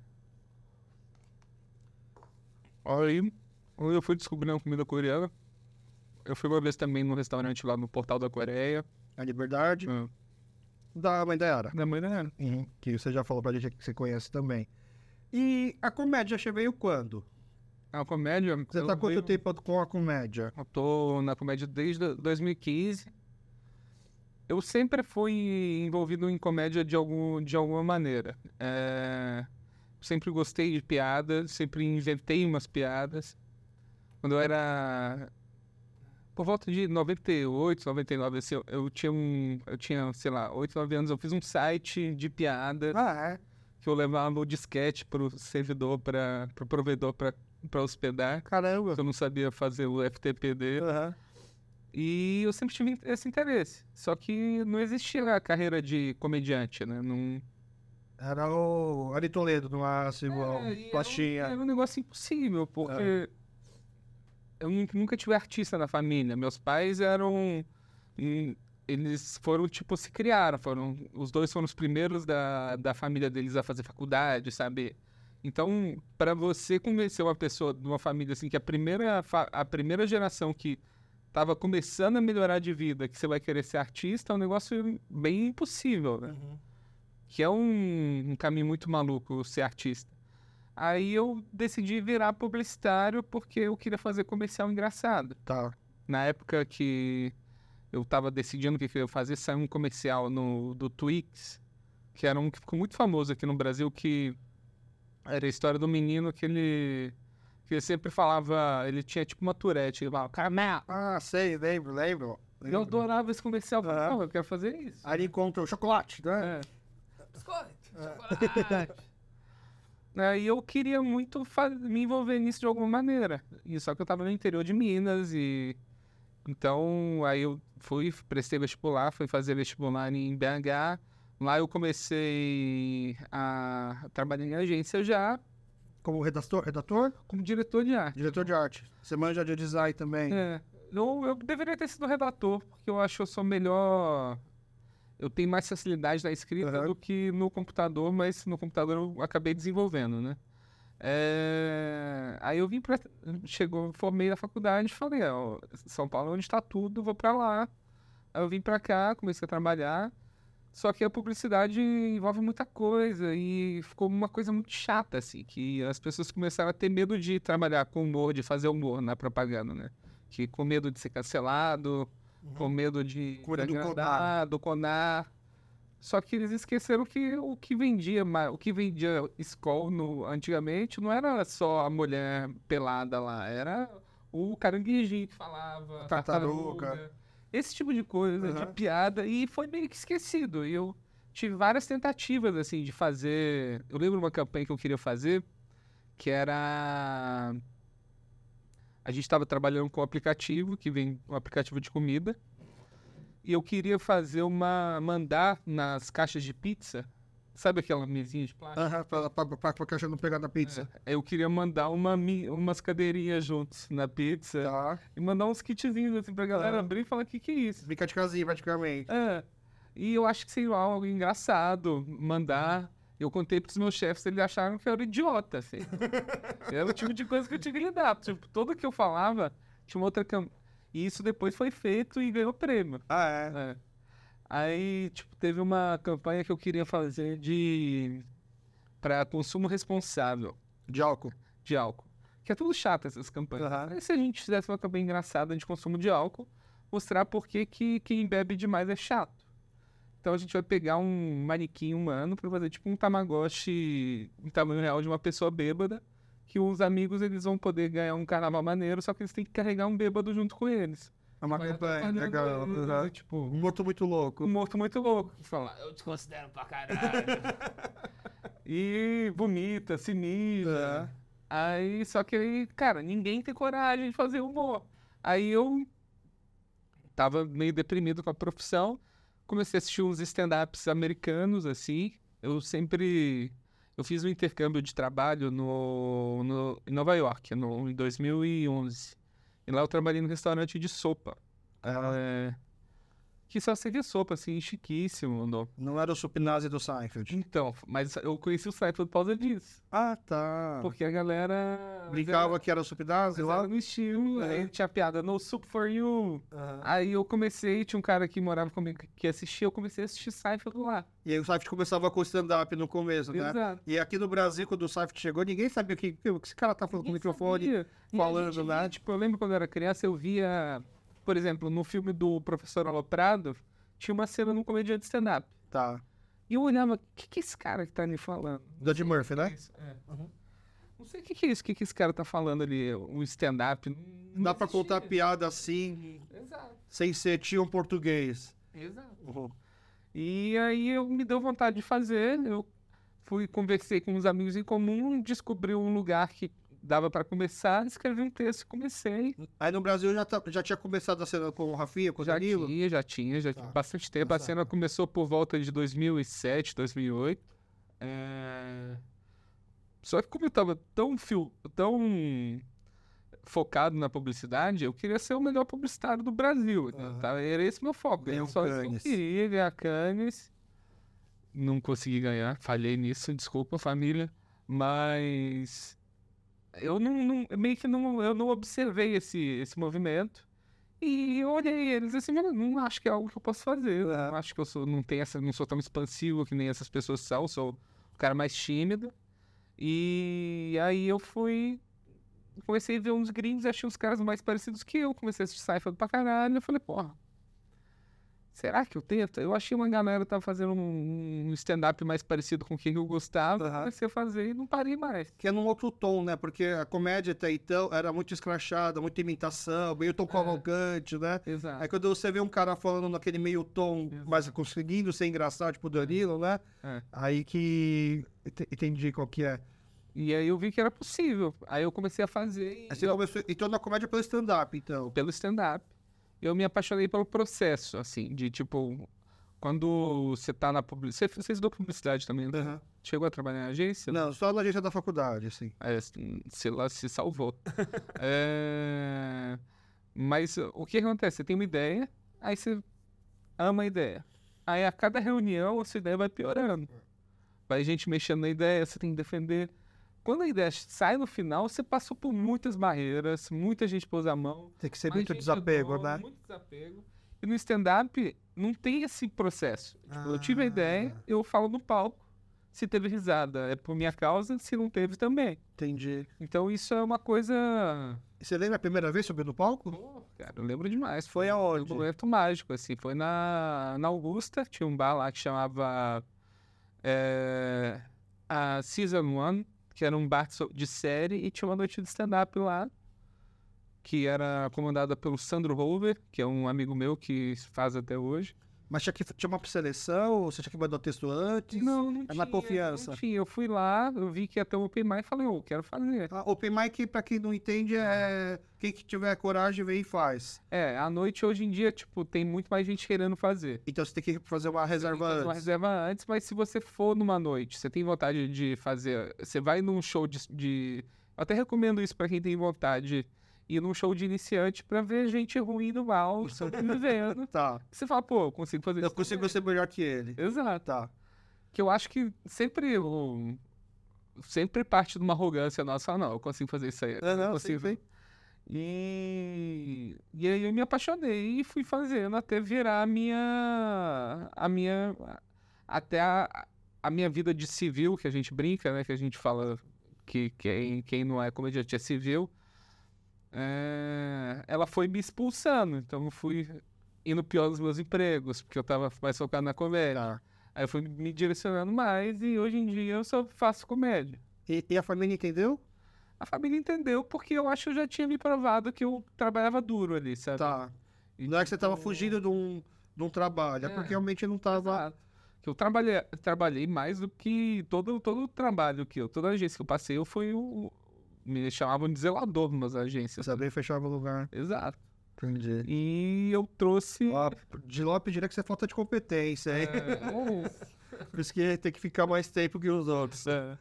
Aí, quando eu fui descobrindo a comida coreana, eu fui uma vez também num restaurante lá no Portal da Coreia. A liberdade Ah, da mãe da Yara. Da mãe da Ana. Que você já falou pra gente que você conhece também. E a comédia já veio quando? A comédia. Você tá quanto tempo com a comédia? Eu tô na comédia desde 2015. Eu sempre fui envolvido em comédia de, algum, de alguma maneira. É, Sempre gostei de piadas, sempre inventei umas piadas. Quando eu era. Por volta de 98, 99, assim, eu, eu tinha um. Eu tinha, sei lá, 8, 9 anos, eu fiz um site de piadas Ah, é? que eu levava o disquete pro servidor, para pro provedor para (laughs) hospedar. Caramba. Eu não sabia fazer o FTP dele. Aham. E eu sempre tive esse interesse. Só que não existia a carreira de comediante, né? Não... Era o Ari Toledo no máximo, É, e Plastinha. Era um, era um negócio impossível, porque eu nu- nunca tive artista na família. Meus pais eram. Eles foram, tipo, se criaram. Foram, os dois foram os primeiros da, da família deles a fazer faculdade, sabe? Então, para você convencer uma pessoa de uma família assim, que a primeira, a primeira geração que tava começando a melhorar de vida, que você vai querer ser artista, é um negócio bem impossível, né? Uhum. que é um, um caminho muito maluco ser artista. Aí eu decidi virar publicitário porque eu queria fazer comercial engraçado. Tá. Na época que eu tava decidindo o que que eu ia fazer, saiu um comercial no, do Twix, que era um que ficou muito famoso aqui no Brasil, que era a história do menino que ele, que ele sempre falava, ele tinha tipo uma tourette, ele falava, caramelo. Ah, sei, lembro, lembro. Eu lembro. adorava esse comercial, eu falei, Aham. "Não, eu quero fazer isso. Aí ele encontra o chocolate, né? É. Biscoito, chocolate. (laughs) Aí eu queria muito me envolver nisso de alguma maneira. E só que eu tava no interior de Minas e então aí eu fui, prestei vestibular, fui fazer vestibular em BH. Lá eu comecei a trabalhar em agência já, Como redator, redator, como diretor de arte. diretor de arte. Você manja de design também. É, eu, eu deveria ter sido redator, porque eu acho que eu sou melhor. Eu tenho mais facilidade na escrita Aham. do que no computador, mas no computador eu acabei desenvolvendo, né? É, Aí eu vim pra. Chegou, formei na faculdade, falei, ó, São Paulo é onde está tudo, vou pra lá. Aí eu vim pra cá, comecei a trabalhar. Só que a publicidade envolve muita coisa e ficou uma coisa muito chata, assim, que as pessoas começaram a ter medo de trabalhar com humor, de fazer humor na propaganda, né? Que com medo de ser cancelado, com medo de Com medo agradar, do conar. Só que eles esqueceram que o que vendia, o que vendia Skol no, antigamente não era só a mulher pelada lá, era o caranguejinho que falava, Tartaruga. tartaruga, esse tipo de coisa, de Aham. piada, e foi meio que esquecido. E eu tive várias tentativas, assim, de fazer. Eu lembro uma campanha que eu queria fazer, que era. A gente estava trabalhando com um aplicativo, que vem um aplicativo de comida, e eu queria fazer uma. mandar nas caixas de pizza. Sabe aquela mesinha de plástico? Aham, pra, pra, pra, pra caixa não pegar na pizza. É, Eu queria mandar uma, umas cadeirinhas juntos na pizza Tá. e mandar uns kitzinhos assim pra galera Ah. abrir e falar: o que, que é isso? Fica de casinha, praticamente. É. E eu acho que seria algo engraçado mandar. Eu contei pros meus chefes, eles acharam que eu era idiota, assim. (laughs) era o tipo de coisa que eu tinha que lidar. Tipo, tudo que eu falava tinha uma outra cam... E isso depois foi feito e ganhou prêmio. Ah, é. É. Aí, tipo, teve uma campanha que eu queria fazer de. para consumo responsável De álcool. de álcool. Que é tudo chato essas campanhas. Aham. Aí se a gente fizesse uma campanha engraçada de consumo de álcool, mostrar por que que quem bebe demais é chato. Então a gente vai pegar um manequim humano para fazer tipo um tamagotchi em tamanho real de uma pessoa bêbada, que os amigos eles vão poder ganhar um carnaval maneiro, só que eles têm que carregar um bêbado junto com eles. É uma Vai campanha. Legal. aham. Tipo, Um morto muito louco. um morto muito louco. Que fala, eu te considero pra caralho. (laughs) e vomita, se mija. É. Aí, só que aí, cara, ninguém tem coragem de fazer humor. Aí eu tava meio deprimido com a profissão, comecei a assistir uns stand-ups americanos, assim. Eu sempre. Eu fiz um intercâmbio de trabalho no, no, em Nova York, no, em 2011. E lá eu trabalhei no restaurante de sopa. É, que só servia sopa, assim, chiquíssimo. No... Não era o Supinase do Seinfeld. Então, mas eu conheci o Seinfeld por causa disso. Ah, tá. Porque a galera... Brincava que era o Supinase lá? era no estilo, É. aí tinha piada, no soup for you. Aham. Aí eu comecei, tinha um cara que morava comigo que assistia, eu comecei a assistir Seinfeld lá. E aí o Seinfeld começava com stand-up no começo, né? Exato. E aqui no Brasil, quando o Seinfeld chegou, ninguém sabia o que, que esse cara tá falando com o microfone. sabia. A falando, né? Tipo, eu lembro quando eu era criança, eu via, por exemplo, no filme do Professor Aloprado, tinha uma cena num comediante stand-up. Tá. E eu olhava, o que, que esse cara que tá ali falando? Do Ed Murphy, né? Isso, é. Uhum. Não sei o que, que é isso, o que, que esse cara tá falando ali, um stand-up. Dá pra existia. contar piada assim, Exato, sem ser tio português. exato. E aí eu me deu vontade de fazer, eu fui, conversei com uns amigos em comum, descobri um lugar que dava pra começar, escrevi um texto e comecei. Aí no Brasil já, tá- já tinha começado a cena com o Rafinha, com o Já Danilo. tinha, já tinha, já Tá. tinha bastante tempo. Tá A cena começou por volta de 2007, 2008. É... Só que como eu tava tão, fio... tão focado na publicidade, eu queria ser o melhor publicitário do Brasil. Aham. Tá? Era esse meu foco. Eu só Cannes. queria ganhar Cannes. Não consegui ganhar, falhei nisso, desculpa, família. Mas eu não, não- meio que não, eu não observei esse, esse movimento. E eu olhei eles assim, "Mano, não acho que é algo que eu posso fazer. Aham. Não acho que eu sou, não tenho essa, não sou tão expansivo que nem essas pessoas são, sou o cara mais tímido. E aí eu fui comecei a ver uns gringos, achei uns caras mais parecidos que eu, comecei a assistir Seinfeld pra caralho, eu falei, porra, será que eu tento? Eu achei uma galera que tava fazendo um, um stand-up mais parecido com o que eu gostava, Aham. comecei a fazer e não parei mais. Que é num outro tom, né? Porque a comédia até então era muito escrachada, muita imitação, meio tom cavalcante, né? Exato. Aí quando você vê um cara falando naquele meio tom, Exato. mas conseguindo ser engraçado, tipo o Danilo, né? É. Aí que ent- entendi qual que é. E aí eu vi que era possível. Aí eu comecei a fazer e Aí você eu- começou, entrou na comédia pelo stand-up, então. pelo stand-up. Eu me apaixonei pelo processo, assim, de tipo, quando você tá na publicidade. Você fez publicidade também, né? Aham. Chegou a trabalhar em agência? Não, só na agência da faculdade, assim. É, se lá se salvou. (laughs) É, Mas o que acontece? Você tem uma ideia, aí você ama a ideia. Aí a cada reunião, essa ideia vai piorando. Vai gente mexendo na ideia, você tem que defender. Quando a ideia sai no final, você passou por muitas barreiras, muita gente pôs a mão. Tem que ser muito desapego, adora, né? Muito desapego. E no stand-up não tem esse processo. Tipo, eu tive a ideia, Ah. eu falo no palco. Se teve risada, é por minha causa. Se não teve, também. Entendi. Então isso é uma coisa. E você lembra a primeira vez subindo no palco? Pô, cara, eu lembro demais. Foi aonde? um momento mágico, assim. Foi na, na Augusta, tinha um bar lá que chamava é, a Season One, que era um bar de série, e tinha uma noite de stand-up lá, que era comandada pelo Sandro Rover, que é um amigo meu que faz até hoje. Mas tinha, que, tinha uma seleção, ou você tinha que mandar o texto antes? Não, não É tinha. na confiança. Não tinha. Eu fui lá, eu vi que ia ter um open mic e falei, ô, quero fazer. Ah, open mic, pra quem não entende, é quem que tiver coragem vem e faz. É, à noite hoje em dia, tipo, tem muito mais gente querendo fazer. Então você tem que fazer uma reserva fazer uma antes. reserva antes, mas se você for numa noite, você tem vontade de fazer. Você vai num show de. de- eu até recomendo isso pra quem tem vontade. Ir num show de iniciante pra ver gente ruim no mal, sobrevivendo. (laughs) Tá. Você fala, pô, eu consigo fazer Eu isso. consigo também. ser melhor que ele. Exato. Tá. Que eu acho que sempre. o- sempre parte de uma arrogância nossa. Ah, não, eu consigo fazer isso aí. Não, não, eu consigo. sim, sim. E, e aí eu me apaixonei e fui fazendo até virar a minha. a minha. até a, a minha vida de civil, que a gente brinca, né? Que a gente fala que quem, quem não é comediante é civil. É, ela foi me expulsando, então eu fui indo pior nos meus empregos, porque eu tava mais focado na comédia. Tá. Aí eu fui me direcionando mais e hoje em dia eu só faço comédia. E, e a família entendeu? A família entendeu porque eu acho que eu já tinha me provado que eu trabalhava duro ali, sabe? Tá. E, Não é que você tava tipo, fugindo de um, de um trabalho, é, É. porque realmente não tava. Exato. Que eu trabalhei, trabalhei mais do que todo todo o trabalho que eu, toda agência que eu passei, eu fui o me chamavam de zelador numas agências. Saber fechava o lugar. Exato. Entendi. E eu trouxe. Ó, de lá eu pediria que você falta de competência, hein? É, (laughs) Por isso que tem que ficar mais tempo que os outros. é.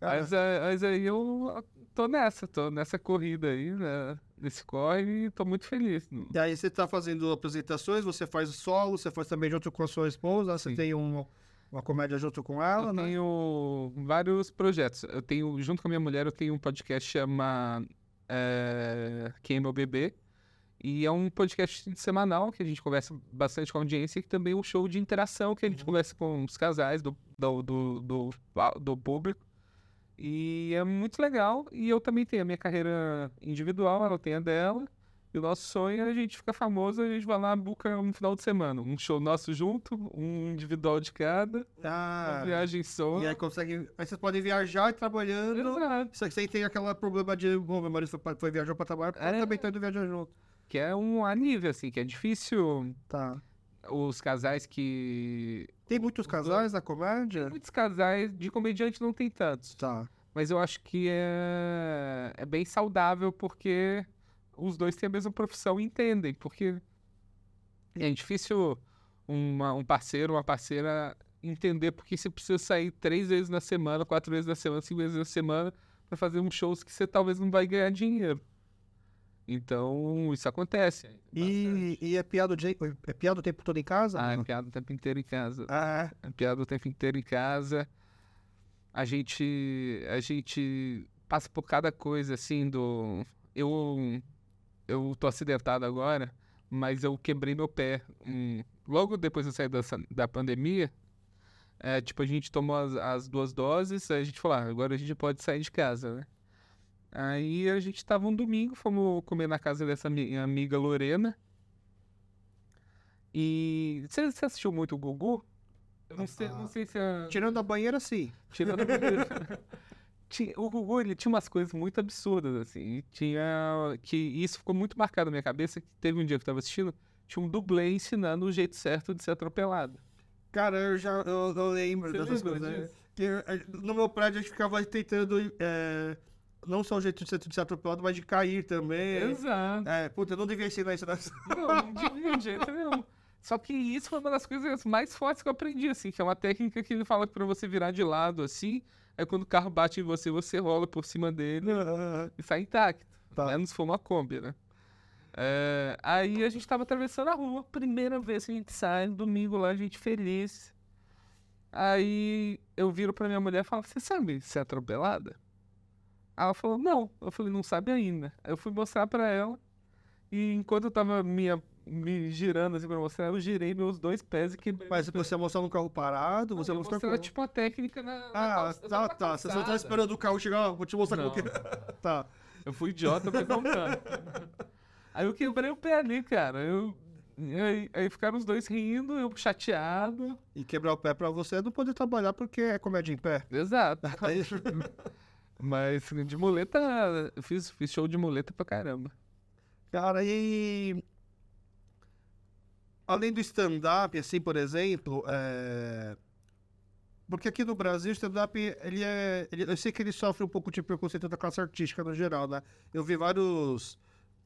Mas, é, mas aí eu tô nessa, tô nessa corrida aí, né? Nesse corre e tô muito feliz. E aí você tá fazendo apresentações, você faz solo, você faz também junto com a sua esposa, você Sim. tem um- uma comédia junto com ela, Eu né? tenho vários projetos. Eu tenho, junto com a minha mulher, eu tenho um podcast que chama é, Quem é Meu Bebê. E é um podcast semanal que a gente conversa bastante com a audiência e também um show de interação que a gente conversa com os casais do, do, do, do, do público. E é muito legal. E eu também tenho a minha carreira individual, ela tem a dela. E o nosso sonho é a gente ficar famoso, a gente vai lá, busca um final de semana. Um show nosso junto, um individual de cada, uma Ah, viagem só. e aí consegue. Aí vocês podem viajar trabalhando. Exato. Só que você tem aquele problema de. Bom, meu marido foi, foi viajar pra trabalhar, É. também tô indo viajar junto. Que é um alívio, assim, que é difícil Tá. os casais que. Tem muitos casais na comédia? Muitos casais de comediante não tem tantos. Tá. Mas eu acho que é, é bem saudável porque os dois têm a mesma profissão e entendem. Porque é difícil uma- um parceiro, uma parceira entender porque você precisa sair três vezes na semana, quatro vezes na semana, cinco vezes na semana para fazer uns shows que você talvez não vai ganhar dinheiro. Então, isso acontece. E, e é piada o é piada o tempo todo em casa? Ah, é piada o tempo inteiro em casa. Ah, É piada o tempo inteiro em casa. A gente, a gente passa por cada coisa, assim, do... Eu, eu tô acidentado agora, mas eu quebrei meu pé. hum, logo depois eu saí dessa, da pandemia, é, tipo, a gente tomou as, as duas doses, aí a gente falou, ah, agora a gente pode sair de casa, né? Aí a gente tava um domingo, fomos comer na casa dessa minha amiga Lorena. E você, você assistiu muito o Gugu? Eu não sei, não sei se a... tirando a banheira, sim. Tirando (laughs) tinha, o Gugu, ele tinha umas coisas muito absurdas, assim. e Tinha. Que isso ficou muito marcado na minha cabeça. Que teve um dia que eu tava assistindo, tinha um dublê ensinando o jeito certo de ser atropelado. Cara, eu já eu, eu lembro Você dessas coisas. né? Que, eh, no meu prédio a gente ficava tentando. eh, não só o jeito de ser, de ser atropelado, mas de cair também. Exato. É, puta, eu não devia ensinar isso nessa. Não, não devia de jeito nenhum. Só que isso foi uma das coisas mais fortes que eu aprendi, assim, que é uma técnica que ele fala pra você virar de lado, assim. Aí quando o carro bate em você, você rola por cima dele (laughs) e sai intacto. Tá. Menos se for uma Kombi, né? É, aí a gente tava atravessando a rua, primeira vez que a gente sai, domingo lá, a gente feliz. Aí eu viro pra minha mulher e falo, você sabe ser atropelada? Aí ela falou, não. Eu falei, não sabe ainda. Eu fui mostrar pra ela. E enquanto eu tava minha, me girando assim pra mostrar, eu girei meus dois pés e quebrei. Mas você mostrou no carro parado, Não, você eu mostrou como? tipo uma técnica na. na Ah, calça- tá, tá. Você só tá calçada. esperando o carro chegar, vou te mostrar como que. Não. (laughs) Tá. Eu fui idiota, não tanto. (laughs) Aí eu quebrei o pé ali, cara. Eu, aí, aí ficaram os dois rindo, eu chateado. E quebrar o pé pra você é não poder trabalhar porque é comédia em pé. Exato. (laughs) Mas de muleta, eu fiz, fiz show de muleta pra caramba. Cara, e. Além do stand-up, assim, por exemplo, é... porque aqui no Brasil o stand-up, ele é. ele- Eu sei que ele sofre um pouco de preconceito da classe artística no geral, né? Eu vi vários.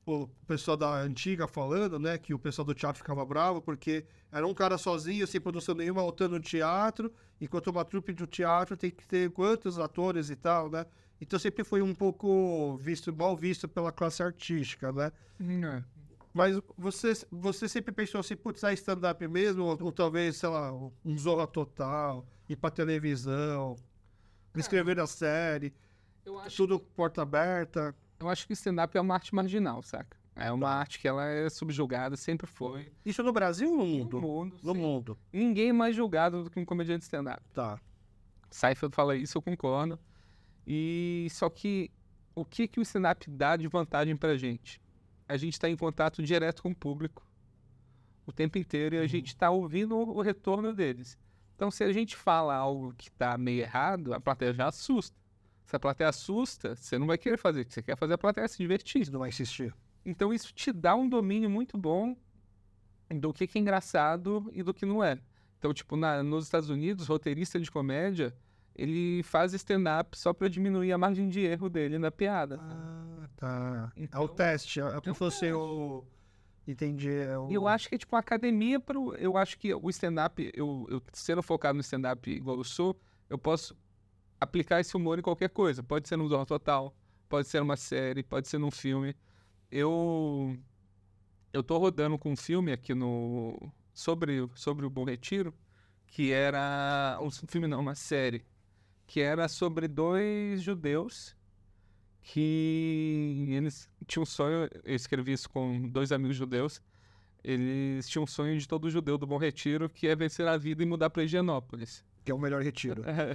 O pessoal da antiga falando, né? Que o pessoal do teatro ficava bravo porque era um cara sozinho, sem produção nenhuma, lutando no teatro, enquanto uma trupe do teatro tem que ter quantos atores e tal, né? Então sempre foi um pouco visto, mal visto pela classe artística, né? Mas você, você sempre pensou assim, putz, é stand-up mesmo? Ou, ou talvez, sei lá, um Zorra Total, ir pra televisão, escrever a série, tudo porta aberta. eu acho que stand-up é uma arte marginal, saca? É uma arte que ela é subjugada, sempre foi. Isso no Brasil ou no No mundo? mundo. No sim. mundo. Ninguém é mais julgado do que um comediante stand-up. Tá. Seinfeld fala isso, eu concordo. E só que o que, que o stand-up dá de vantagem pra gente? A gente está em contato direto com o público o tempo inteiro e a gente está ouvindo o retorno deles. Então, se a gente fala algo que tá meio errado, a plateia já assusta. Se a plateia assusta, você não vai querer fazer, você quer fazer a plateia se divertir. Isso não vai insistir. Então isso te dá um domínio muito bom do que, que é engraçado e do que não é. Então, tipo, na- nos Estados Unidos, roteirista de comédia, ele faz stand-up só pra diminuir a margem de erro dele na piada. Ah, tá. É o Então- teste. É como se fosse o. Entendi. é o- Eu acho que é tipo uma academia para Eu acho que o stand-up, eu, eu sendo focado no stand-up igual eu sou, eu posso aplicar esse humor em qualquer coisa. Pode ser num Zorro Total, pode ser numa série, pode ser num filme. Eu. Eu tô rodando com um filme aqui no. Sobre, sobre o Bom Retiro, que era. Um filme não, uma série. Que era sobre dois judeus que eles tinham um sonho. Eu escrevi isso com dois amigos judeus. Eles tinham um sonho de todo judeu do Bom Retiro, que é vencer a vida e mudar para Higienópolis. Que é o melhor retiro. (laughs) É.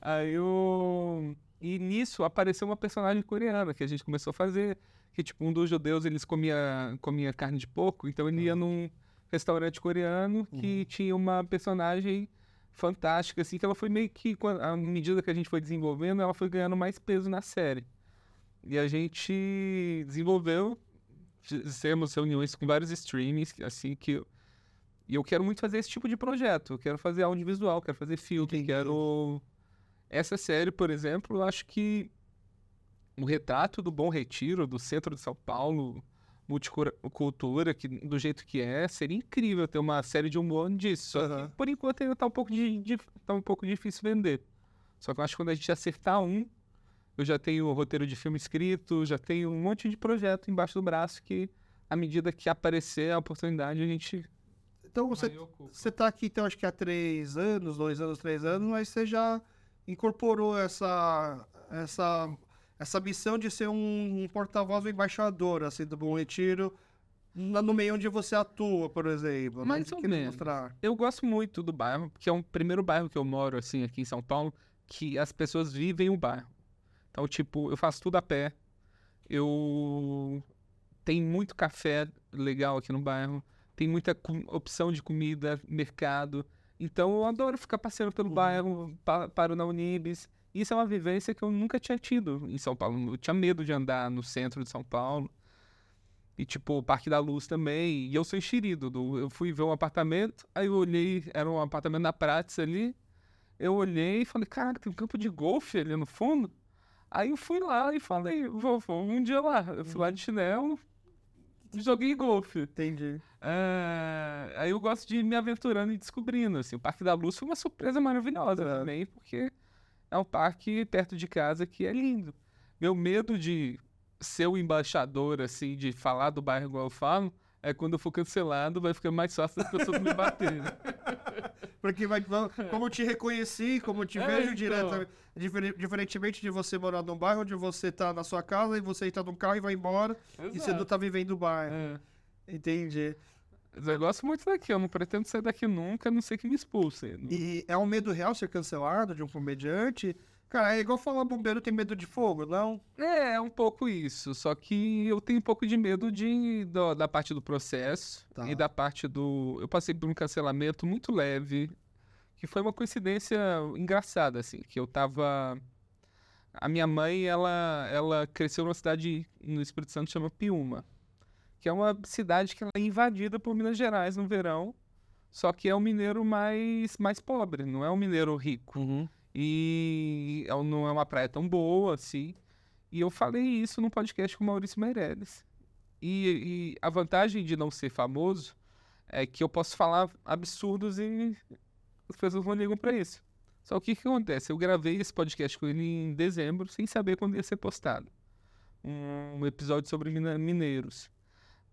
Aí o. E nisso apareceu uma personagem coreana que a gente começou a fazer. Que, tipo, um dos judeus eles comia, comia carne de porco, então ele ia num restaurante coreano que tinha uma personagem fantástica, assim, que ela foi meio que, à medida que a gente foi desenvolvendo, ela foi ganhando mais peso na série. E a gente desenvolveu, fizemos reuniões com vários streamings, assim, que e eu quero muito fazer esse tipo de projeto. Eu quero fazer audiovisual, quero fazer filme, quero. Essa série, por exemplo, eu acho que o retrato do Bom Retiro, do centro de São Paulo, multicultura, que, do jeito que é, seria incrível ter uma série de humor disso. Só Aham. que, por enquanto, ainda tá um, pouco de, de- tá um pouco difícil vender. Só que eu acho que quando a gente acertar um, eu já tenho o roteiro de filme escrito, já tenho um monte de projeto embaixo do braço que, à medida que aparecer a oportunidade, a gente Então você, você tá aqui, então, acho que há três anos, dois anos, três anos, mas você já incorporou essa, essa, essa missão de ser um, um porta-voz, um embaixador, assim, do Bom Retiro, no meio onde você atua, por exemplo. né? Mais Que ou menos. mostrar? Eu gosto muito do bairro, porque é um primeiro bairro que eu moro, assim, aqui em São Paulo, que as pessoas vivem o bairro. Então, tipo, eu faço tudo a pé. Eu tem muito café legal aqui no bairro, tem muita opção de comida, mercado. Então, eu adoro ficar passeando pelo bairro, pa- paro na Unibis. Isso é uma vivência que eu nunca tinha tido em São Paulo. Eu tinha medo de andar no centro de São Paulo. E, tipo, o Parque da Luz também. E eu sou enxerido. do- Eu fui ver um apartamento, aí eu olhei, era um apartamento na Prates ali. Eu olhei e falei, cara, tem um campo de golfe ali no fundo. Aí eu fui lá e falei, vou, vou um dia lá. Eu fui lá de chinelo, joguei golfe. Entendi. É, aí eu gosto de ir me aventurando e descobrindo. Assim, o Parque da Luz foi uma surpresa maravilhosa É. também, porque é um parque perto de casa que é lindo. Meu medo de ser o embaixador, assim, de falar do bairro igual eu falo, é quando eu for cancelado, vai ficar mais fácil das pessoas me baterem. (laughs) Porque vai, como eu te reconheci, como eu te É, vejo então. direto, difere- diferentemente de você morar num bairro onde você tá na sua casa e você entra num carro e vai embora e você não tá vivendo o bairro. É. Entendi. Eu gosto muito daqui, eu não pretendo sair daqui nunca, a não ser que me expulsem. E é um medo real ser cancelado de um comediante? Cara, é igual falar bombeiro tem medo de fogo, não? É, é um pouco isso. Só que eu tenho um pouco de medo de, da, da parte do processo Tá. e da parte do. Eu passei por um cancelamento muito leve, que foi uma coincidência engraçada, assim, que eu tava. A minha mãe, ela, ela cresceu numa cidade no Espírito Santo que chama Piúma, que é uma cidade que é invadida por Minas Gerais no verão, só que é um mineiro mais, mais pobre, não é um mineiro rico e é- não é uma praia tão boa assim. E eu falei isso num podcast com o Maurício Meirelles. E, e a vantagem de não ser famoso é que eu posso falar absurdos e as pessoas não ligam pra isso. Só que o que acontece? Eu gravei esse podcast com ele em dezembro, sem saber quando ia ser postado. Um episódio sobre mineiros.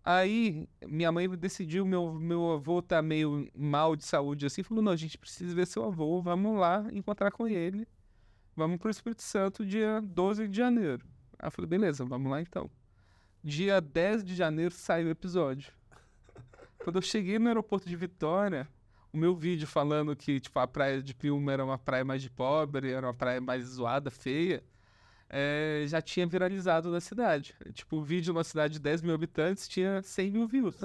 Aí, minha mãe decidiu, meu, meu avô tá meio mal de saúde assim, falou, não, a gente precisa ver seu avô, vamos lá encontrar com ele. Vamos pro Espírito Santo dia 12 de janeiro. Aí eu falei, beleza, vamos lá então. Dia 10 de janeiro saiu o episódio. Quando eu cheguei no aeroporto de Vitória, o meu vídeo falando que, tipo, a praia de Piúma era uma praia mais de pobre, era uma praia mais zoada, feia, eh, já tinha viralizado na cidade. Tipo, o vídeo numa cidade de 10 mil habitantes tinha 100 mil views.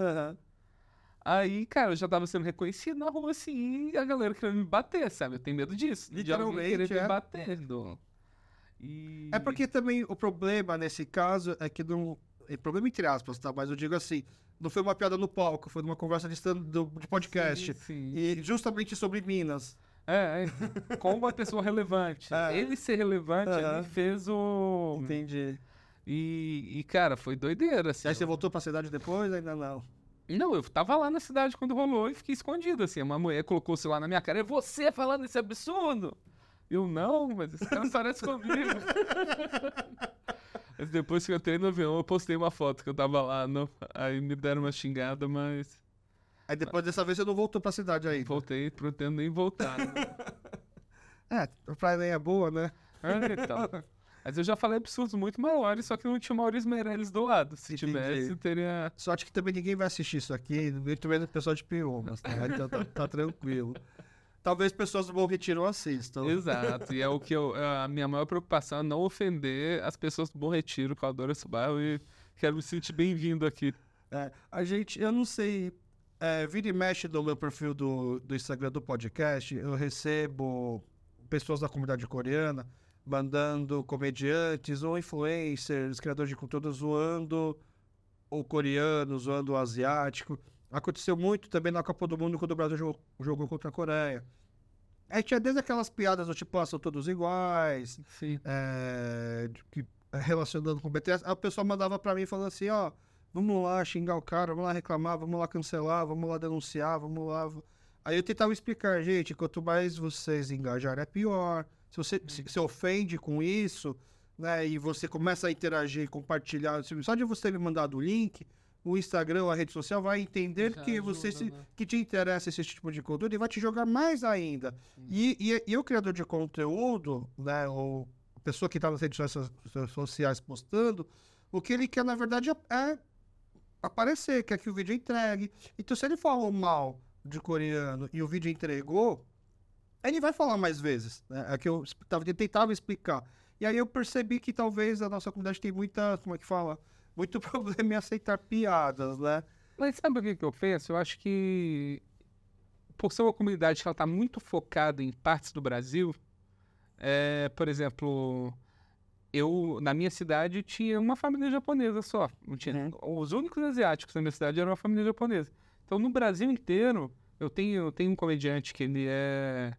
Aí, cara, eu já tava sendo reconhecido na rua, assim, e a galera querendo me bater, sabe? Eu tenho medo disso. de Literalmente, querer é. me batendo. E... É porque também o problema nesse caso é que não. É problema entre aspas, tá? Mas eu digo assim, não foi uma piada no palco, foi numa conversa de, stand, do- de podcast. Sim, sim. E justamente sobre Minas. É, é, com uma pessoa relevante. (laughs) É. Ele ser relevante, Aham. ele fez o. Entendi. E, e, cara, foi doideira, assim. E aí você voltou pra cidade depois? Ainda não. Não, eu tava lá na cidade quando rolou e fiquei escondido, assim. Uma mulher colocou o celular na minha cara. É você falando esse absurdo? Eu, não, mas esse cara parece comigo. (laughs) mas depois que eu entrei no avião, eu postei uma foto que eu tava lá. No... Aí me deram uma xingada, mas... Aí depois dessa vez você não voltou pra cidade aí. Voltei, pretendo nem voltar. Né? (laughs) é, a praia nem é boa, né? É, então. Mas eu já falei absurdos muito maiores, só que não tinha o Maurício Meirelles do lado. Se Entendi. tivesse, teria. Sorte que também ninguém vai assistir isso aqui, muito menos o pessoal de Piumas, tá? Então tá, tá tranquilo. Talvez pessoas do Bom Retiro assistam. Exato, e é o que eu. A minha maior preocupação é não ofender as pessoas do Bom Retiro, que eu adoro esse bairro e quero me sentir bem-vindo aqui. É, a gente, eu não sei. É, vira e mexe no meu perfil do, do Instagram do podcast, eu recebo pessoas da comunidade coreana mandando comediantes ou influencers, criadores de conteúdo zoando o coreano, zoando o asiático. Aconteceu muito também na Copa do Mundo quando o Brasil jogou, jogou contra a Coreia. Aí tinha desde aquelas piadas do tipo, ah, são todos iguais, é, que, relacionando com o BTS. Aí o pessoal mandava pra mim falando assim, ó, vamos lá xingar o cara, vamos lá reclamar, vamos lá cancelar, vamos lá denunciar, vamos lá... Aí eu tentava explicar, gente, quanto mais vocês engajarem é pior. Se você se, se ofende com isso, né, e você começa a interagir, compartilhar, só de você me mandar o link, o Instagram, a rede social vai entender Já que você ajuda, se, né? que te interessa esse tipo de conteúdo e vai te jogar mais ainda. E, e, e o criador de conteúdo, né, ou a pessoa que está nas redes so- so- sociais postando, o que ele quer, na verdade, é, é aparecer, quer que o vídeo entregue. Então, se ele falou mal de coreano e o vídeo entregou, ele vai falar mais vezes. Né? É que eu tava, eu tentava explicar. E aí eu percebi que talvez a nossa comunidade tem muita, como é que fala? Muito (laughs) problema em aceitar piadas, né? Mas sabe o que, que eu penso? Eu acho que por ser uma comunidade que ela está muito focada em partes do Brasil, é, por exemplo, eu na minha cidade tinha uma família japonesa só. Não tinha, Os únicos asiáticos na minha cidade eram uma família japonesa. Então no Brasil inteiro eu tenho, eu tenho um comediante que ele é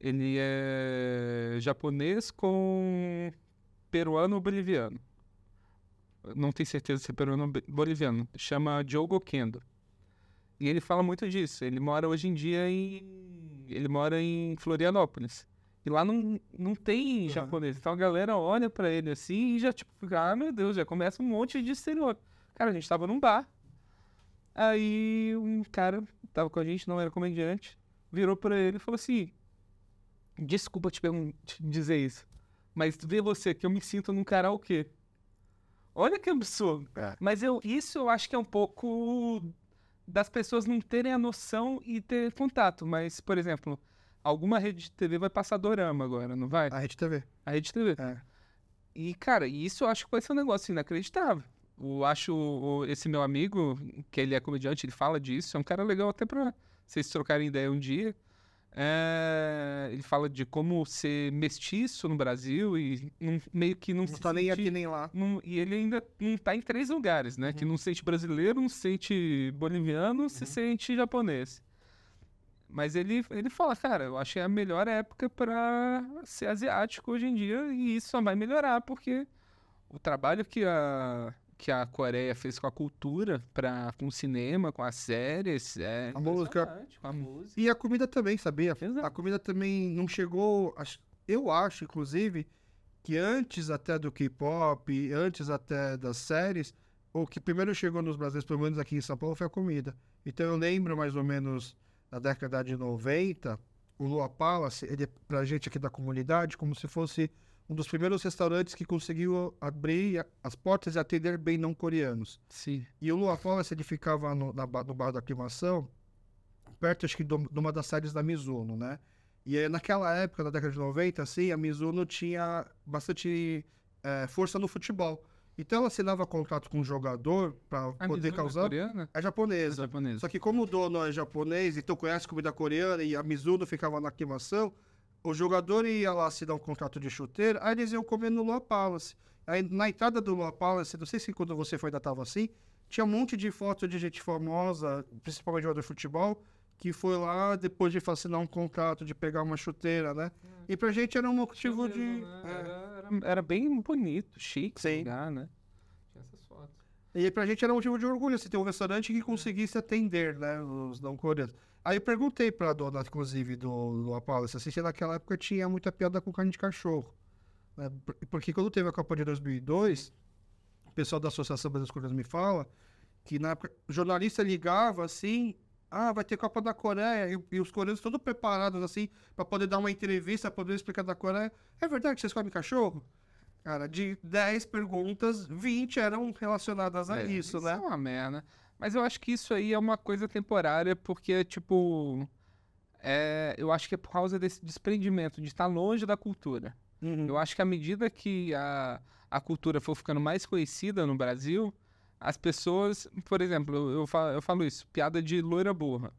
ele é japonês com peruano ou boliviano. Não tenho certeza se é peruano ou boliviano. Chama Diogo Kendo. E ele fala muito disso. Ele mora hoje em dia em. Ele mora em Florianópolis. E lá não, não tem Aham. japonês. Então a galera olha pra ele assim e já, tipo, fica, ah, meu Deus, já começa um monte de estereótipo. Cara, a gente tava num bar. Aí um cara tava com a gente, não era comediante, virou pra ele e falou assim: Desculpa te, te dizer isso, mas vê você que eu me sinto num karaokê. Olha que absurdo. É. Mas eu, isso eu acho que é um pouco das pessoas não terem a noção e ter contato. Mas, por exemplo, alguma rede de TV vai passar dorama agora, não vai? A Rede TV. A rede TV. É. E, cara, isso eu acho que vai ser um negócio inacreditável. Eu acho esse meu amigo, que ele é comediante, ele fala disso, é um cara legal até pra vocês trocarem ideia um dia. É, ele fala de como ser mestiço no Brasil e não- meio que não, Não se tá nem aqui nem lá. não- e ele ainda não tá em três lugares, né? Que não se sente brasileiro, não se sente boliviano, se sente japonês. Mas ele, ele fala, cara, eu achei a melhor época pra ser asiático hoje em dia e isso só vai melhorar porque o trabalho que a, que a Coreia fez com a cultura, pra, com o cinema, com as séries, é A música. com a música. E a comida também, sabia? Exato. A comida também não chegou. Eu acho, inclusive, que antes até do K-pop, antes até das séries, o que primeiro chegou nos brasileiros, pelo menos aqui em São Paulo, foi a comida. Então eu lembro mais ou menos na década de 90, o Lua Palace, ele, pra gente aqui da comunidade, como se fosse um dos primeiros restaurantes que conseguiu abrir as portas e atender bem não coreanos. Sim. E o Lua Palace, ele ficava no, na no bar da aclimação, perto, acho que, de uma das sedes da Mizuno, né? E aí, naquela época, na década de 90, assim, a Mizuno tinha bastante eh, força no futebol. Então, ela assinava contrato com o jogador para poder é causar... coreana? É É japonesa. japonesa. Só que como o dono é japonês, então conhece comida coreana e a Mizuno ficava na aclimação, o jogador ia lá assinar um contrato de chuteiro, aí eles iam comer no Lua Palace. Aí na entrada do Lua Palace, não sei se quando você foi ainda tava assim, tinha um monte de foto de gente famosa, principalmente jogador de futebol, que foi lá depois de assinar um contrato, de pegar uma chuteira, né? E pra gente era um motivo de... Né? é, Era, era- era bem bonito, chique, Sim. lugar, né? Tinha essas fotos. E pra gente era um motivo de orgulho, assim, ter um restaurante que conseguisse atender, né, os não coreanos. Aí eu perguntei pra dona, inclusive, do, do Apollo, assim, se naquela época tinha muita piada com carne de cachorro. Né? Por- Porque quando teve a Copa de 2002, o pessoal da Associação Brasileira Coreanos me fala que na época o jornalista ligava assim, ah, vai ter Copa da Coreia, e, e os coreanos todos preparados assim, pra poder dar uma entrevista, pra poder explicar da Coreia. É verdade que vocês comem cachorro? Cara, de 10 perguntas, 20 eram relacionadas a É, isso, É né? uma merda. Mas eu acho que isso aí é uma coisa temporária, porque, tipo. É, eu acho que é por causa desse desprendimento, de estar longe da cultura. Uhum. Eu acho que à medida que a, a cultura for ficando mais conhecida no Brasil, as pessoas. Por exemplo, eu, falo, eu falo isso, piada de loira burra.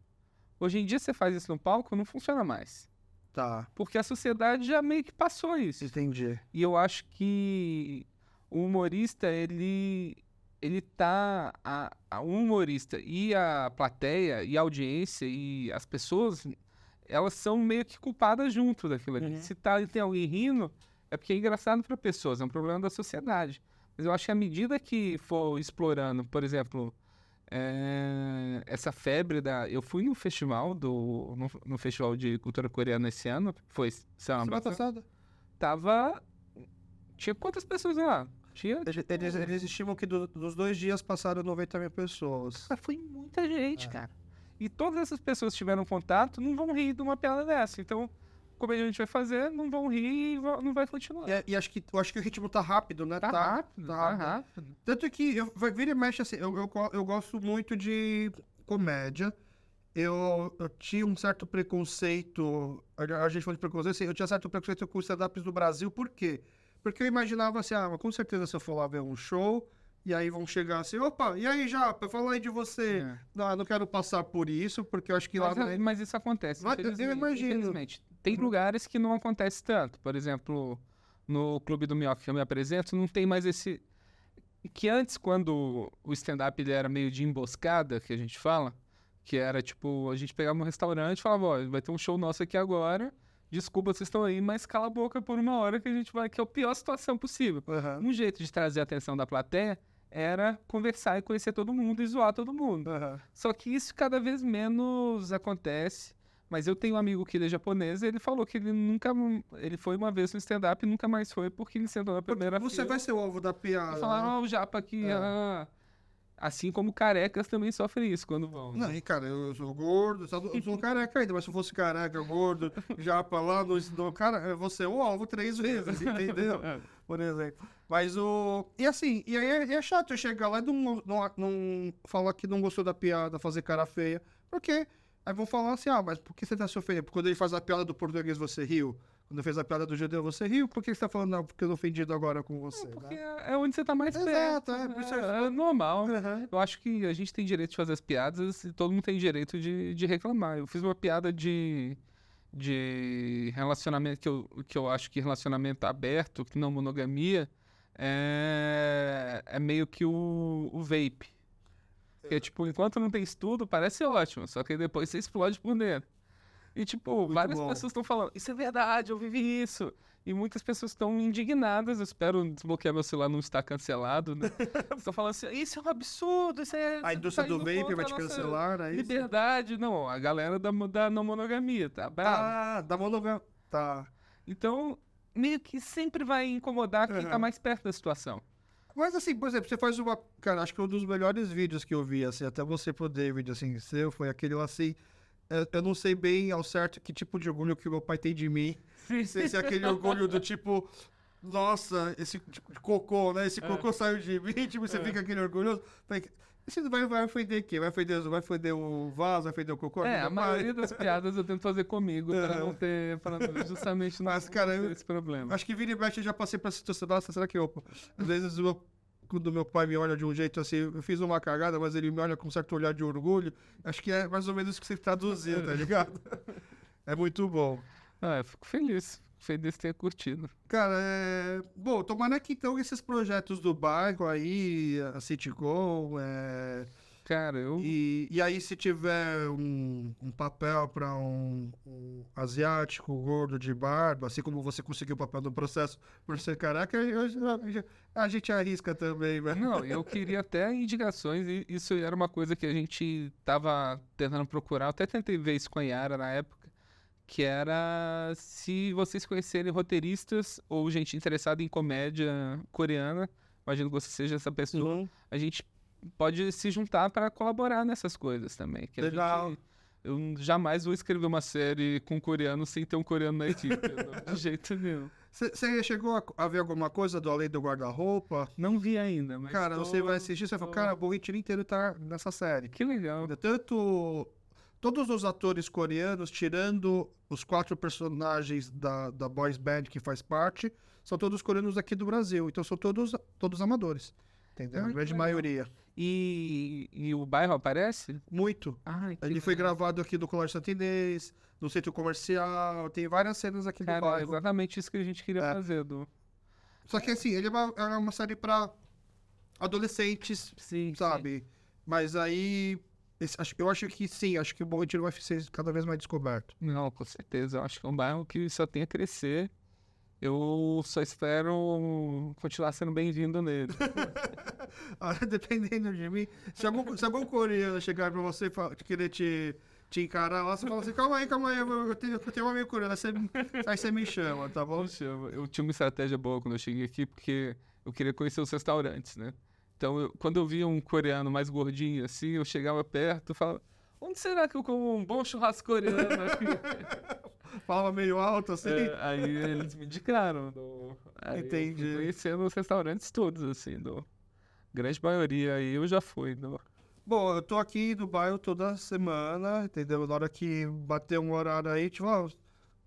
Hoje em dia você faz isso no palco, não funciona mais. Tá, Porque a sociedade já meio que passou isso. entendi. E eu acho que o humorista, ele ele tá a, a- o humorista e a plateia e a audiência e as pessoas, elas são meio que culpadas junto daquilo ali. Uhum. Se tá, tem alguém rindo, é porque é engraçado para pessoas, é um problema da sociedade. Mas eu acho que à medida que for explorando, por exemplo, é, essa febre da. Eu fui no festival do. No, no festival de cultura coreana esse ano. Foi semana Semana passada tava. Tinha quantas pessoas lá? Tinha. Eles, eles, eles estimam que do- dos dois dias passaram 90 mil pessoas. Cara, foi muita gente, É. cara. E todas essas pessoas que tiveram contato não vão rir de uma piada dessa. Então, gente vai fazer, não vão rir e não vai continuar. E, e acho, que, eu acho que o ritmo tá rápido, né? Tá, rápido, tá tá rápido. rápido. Tanto que eu, vira e mexe assim, eu, eu, eu gosto muito de comédia. Eu, eu tinha um certo preconceito. A, gente falou de preconceito, assim, eu tinha certo preconceito com os stand-ups do Brasil, por quê? Porque eu imaginava assim, ah, mas com certeza se eu for lá ver um show, e aí vão chegar assim, opa, e aí, Japa, fala aí de você. É. Não, eu não quero passar por isso, porque eu acho que lá. Mas, mas isso acontece. Vai- eu imagino. infelizmente. Tem lugares que não acontece tanto. Por exemplo, no Clube do Minhoca que eu me apresento, não tem mais esse. Que antes, quando o stand-up era meio de emboscada, que a gente fala, que era tipo, a gente pegava um restaurante e falava, ó, vai ter um show nosso aqui agora. Desculpa, vocês estão aí, mas cala a boca por uma hora que a gente vai, que é a pior situação possível. Aham, Um jeito de trazer a atenção da plateia era conversar e conhecer todo mundo e zoar todo mundo. aham. Só que isso cada vez menos acontece. Mas eu tenho um amigo que ele é japonês e ele falou que ele nunca. Ele foi uma vez no stand-up e nunca mais foi porque ele sentou na primeira Você fila. vai ser o alvo da piada. E falaram, né? ó, o japa aqui. É. ah." Assim como carecas também sofrem isso quando vão. Não, e cara, eu sou gordo, eu sou careca ainda, mas se eu fosse careca, gordo, (laughs) já pra lá, no, no cara, vou ser o alvo três vezes, (laughs) entendeu? Por exemplo. Mas o. E assim, e aí é, é chato eu chegar lá e não, não, não falar que não gostou da piada, fazer cara feia. Porque aí vão falar assim, ah, mas por que você tá se ofendendo? Porque quando ele faz a piada do português, você riu. Quando fez a piada do judeu, você riu. Por que você tá falando, não, porque eu tô ofendido agora com você? Porque né? é onde você tá mais Exato, perto. é, por isso é, é normal. Aham. Eu acho que a gente tem direito de fazer as piadas e todo mundo tem direito de, de reclamar. Eu fiz uma piada de, de relacionamento, que eu, que eu acho que relacionamento aberto, que não monogamia, é, é meio que o, o vape. Porque, tipo, enquanto não tem estudo, parece ótimo, só que depois você explode por dentro. E, tipo, Muito várias bom. pessoas estão falando, isso é verdade, eu vivi isso. E muitas pessoas estão indignadas. Eu espero desbloquear meu celular, não estar cancelado, né? (laughs) Estão falando assim, isso é um absurdo, isso é. A indústria tá do vape vai te cancelar, aí. Liberdade, não. A galera da, da não monogamia, tá? Bravo. Ah, da monogama. Tá. Então, meio que sempre vai incomodar quem tá Aham. mais perto da situação. Mas assim, por exemplo, você faz uma. Cara, acho que um dos melhores vídeos que eu vi, assim, até você pro David, assim, seu, foi aquele assim. Eu, não sei bem ao certo que tipo de orgulho que o meu pai tem de mim. Se, se é aquele orgulho do tipo. Nossa, esse tipo cocô, né? Esse cocô saiu de mim, (laughs) tipo, você É. fica aquele orgulhoso. Você vai, vai ofender quem? Vai ofender, vai ofender o vaso, vai ofender o cocô? É, a maioria das piadas eu tento fazer comigo para Aham. não ter. Pra não- justamente não Mas, cara, ter eu- esse problema. Acho que vira e mexe eu já passei pra situação. Nossa, será que eu. Às vezes o meu- quando meu pai me olha de um jeito assim, eu fiz uma cagada, mas ele me olha com um certo olhar de orgulho. Acho que é mais ou menos isso que você traduziu, tá ligado? (laughs) É muito bom. Ah, eu fico feliz. Feliz ter curtido. Cara, é... Bom, tomara que então esses projetos do bairro aí, a Citycom, é... Cara, eu. E, e aí, se tiver um, um papel para um, um asiático gordo de barba, assim como você conseguiu o papel no processo por ser careca, eu- eu- a gente arrisca também, né? Não, eu queria até indicações, e isso era uma coisa que a gente tava tentando procurar. Eu até tentei ver isso com a Yara na época, que era se vocês conhecerem roteiristas ou gente interessada em comédia coreana, imagino que você seja essa pessoa, Uhum. a gente pode se juntar para colaborar nessas coisas também. Legal. gente- eu jamais vou escrever uma série com coreano sem ter um coreano na equipe, não, de jeito nenhum. Você chegou a, a ver alguma coisa do Além do Guarda-Roupa? Não vi ainda, mas Cara, tô- você vai assistir, você vai falar, cara, o Borritiru inteiro tá nessa série. Que legal. Tanto todos os atores coreanos, tirando os quatro personagens da, da boys band que faz parte, são todos coreanos aqui do Brasil. Então são todos, todos amadores. Entendeu? Ah, A grande legal. maioria. E, e o bairro aparece? Muito. Ai, que Ele foi legal. gravado aqui no Colégio Santinês, no centro comercial, tem várias cenas aqui Cara, do é bairro. exatamente isso que a gente queria É. fazer, do Só que assim, ele é uma, é uma série pra adolescentes, Sim, sabe? Mas aí. Eu acho que sim, acho que o Bom Retiro vai ser cada vez mais descoberto. Não, com certeza. Eu acho que é um bairro que só tem a crescer. Eu só espero continuar sendo bem-vindo nele. (laughs) Dependendo de mim, se algum, se algum coreano chegar pra você e querer te, te encarar lá, você fala assim: calma aí, calma aí, eu, tenho, eu tenho um amigo coreano, aí você, aí você me chama, tá bom? Eu eu tinha uma estratégia boa quando eu cheguei aqui, porque eu queria conhecer os restaurantes, né? Então, eu- quando eu via um coreano mais gordinho assim, eu chegava perto e falava: onde será que eu como um bom churrasco coreano? (laughs) Falava meio alto assim. É, aí eles me indicaram. Do, Entendi. Conhecendo os restaurantes todos, assim, do. Grande maioria aí eu já fui. Do, Bom, eu tô aqui no bairro toda semana, entendeu? Na hora que bater um horário aí, tipo, ó,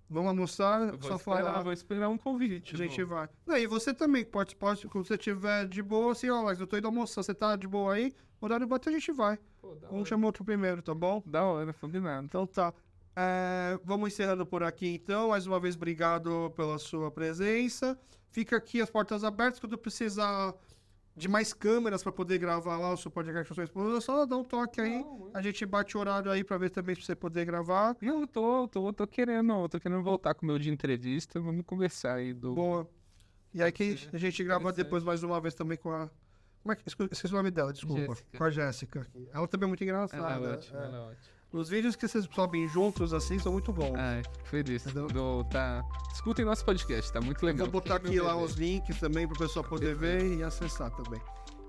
vamos almoçar, vou, só esperar, falar. vou esperar um convite. A gente do- vai. Não, e você também pode, pode, quando você tiver de boa, assim, ó, Alex, eu tô indo almoçar, você tá de boa aí? O horário bater, a gente vai. Pô, Um chama outro primeiro, tá bom? Da hora, combinado. Então tá. É, vamos encerrando por aqui então. Mais uma vez, obrigado pela sua presença. Fica aqui as portas abertas. Quando precisar de mais câmeras para poder gravar lá o seu podcast com sua esposa, só dá um toque aí. Não, A gente bate o horário aí para ver também se você poder gravar. Não, eu tô, tô, tô querendo, tô querendo voltar com o meu de entrevista. Vamos conversar aí do. Boa. E aí que a gente grava depois mais uma vez também com a. Como é que. esque- Esqueci o nome dela, desculpa. Jéssica. Com a Jéssica. Ela também é muito engraçada. Ela é ótima, é. ela é ótima. Os vídeos que vocês sobem juntos assim são muito bons. Ai, fico feliz. Do, tá... Escutem nosso podcast, tá muito legal. Eu vou botar aqui lá os links também para o pessoal poder ver e acessar também.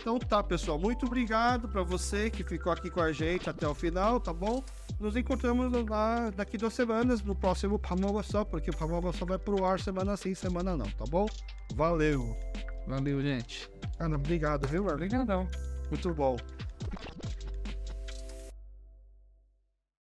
Então tá, pessoal. Muito obrigado para você que ficou aqui com a gente até o final, tá bom? Nos encontramos lá daqui duas semanas no próximo Pamoba Só, porque o Pamoba Só vai pro ar semana sim, semana não, tá bom? Valeu. Valeu, gente. Cara, obrigado, viu, Marlon? Obrigadão. Muito bom.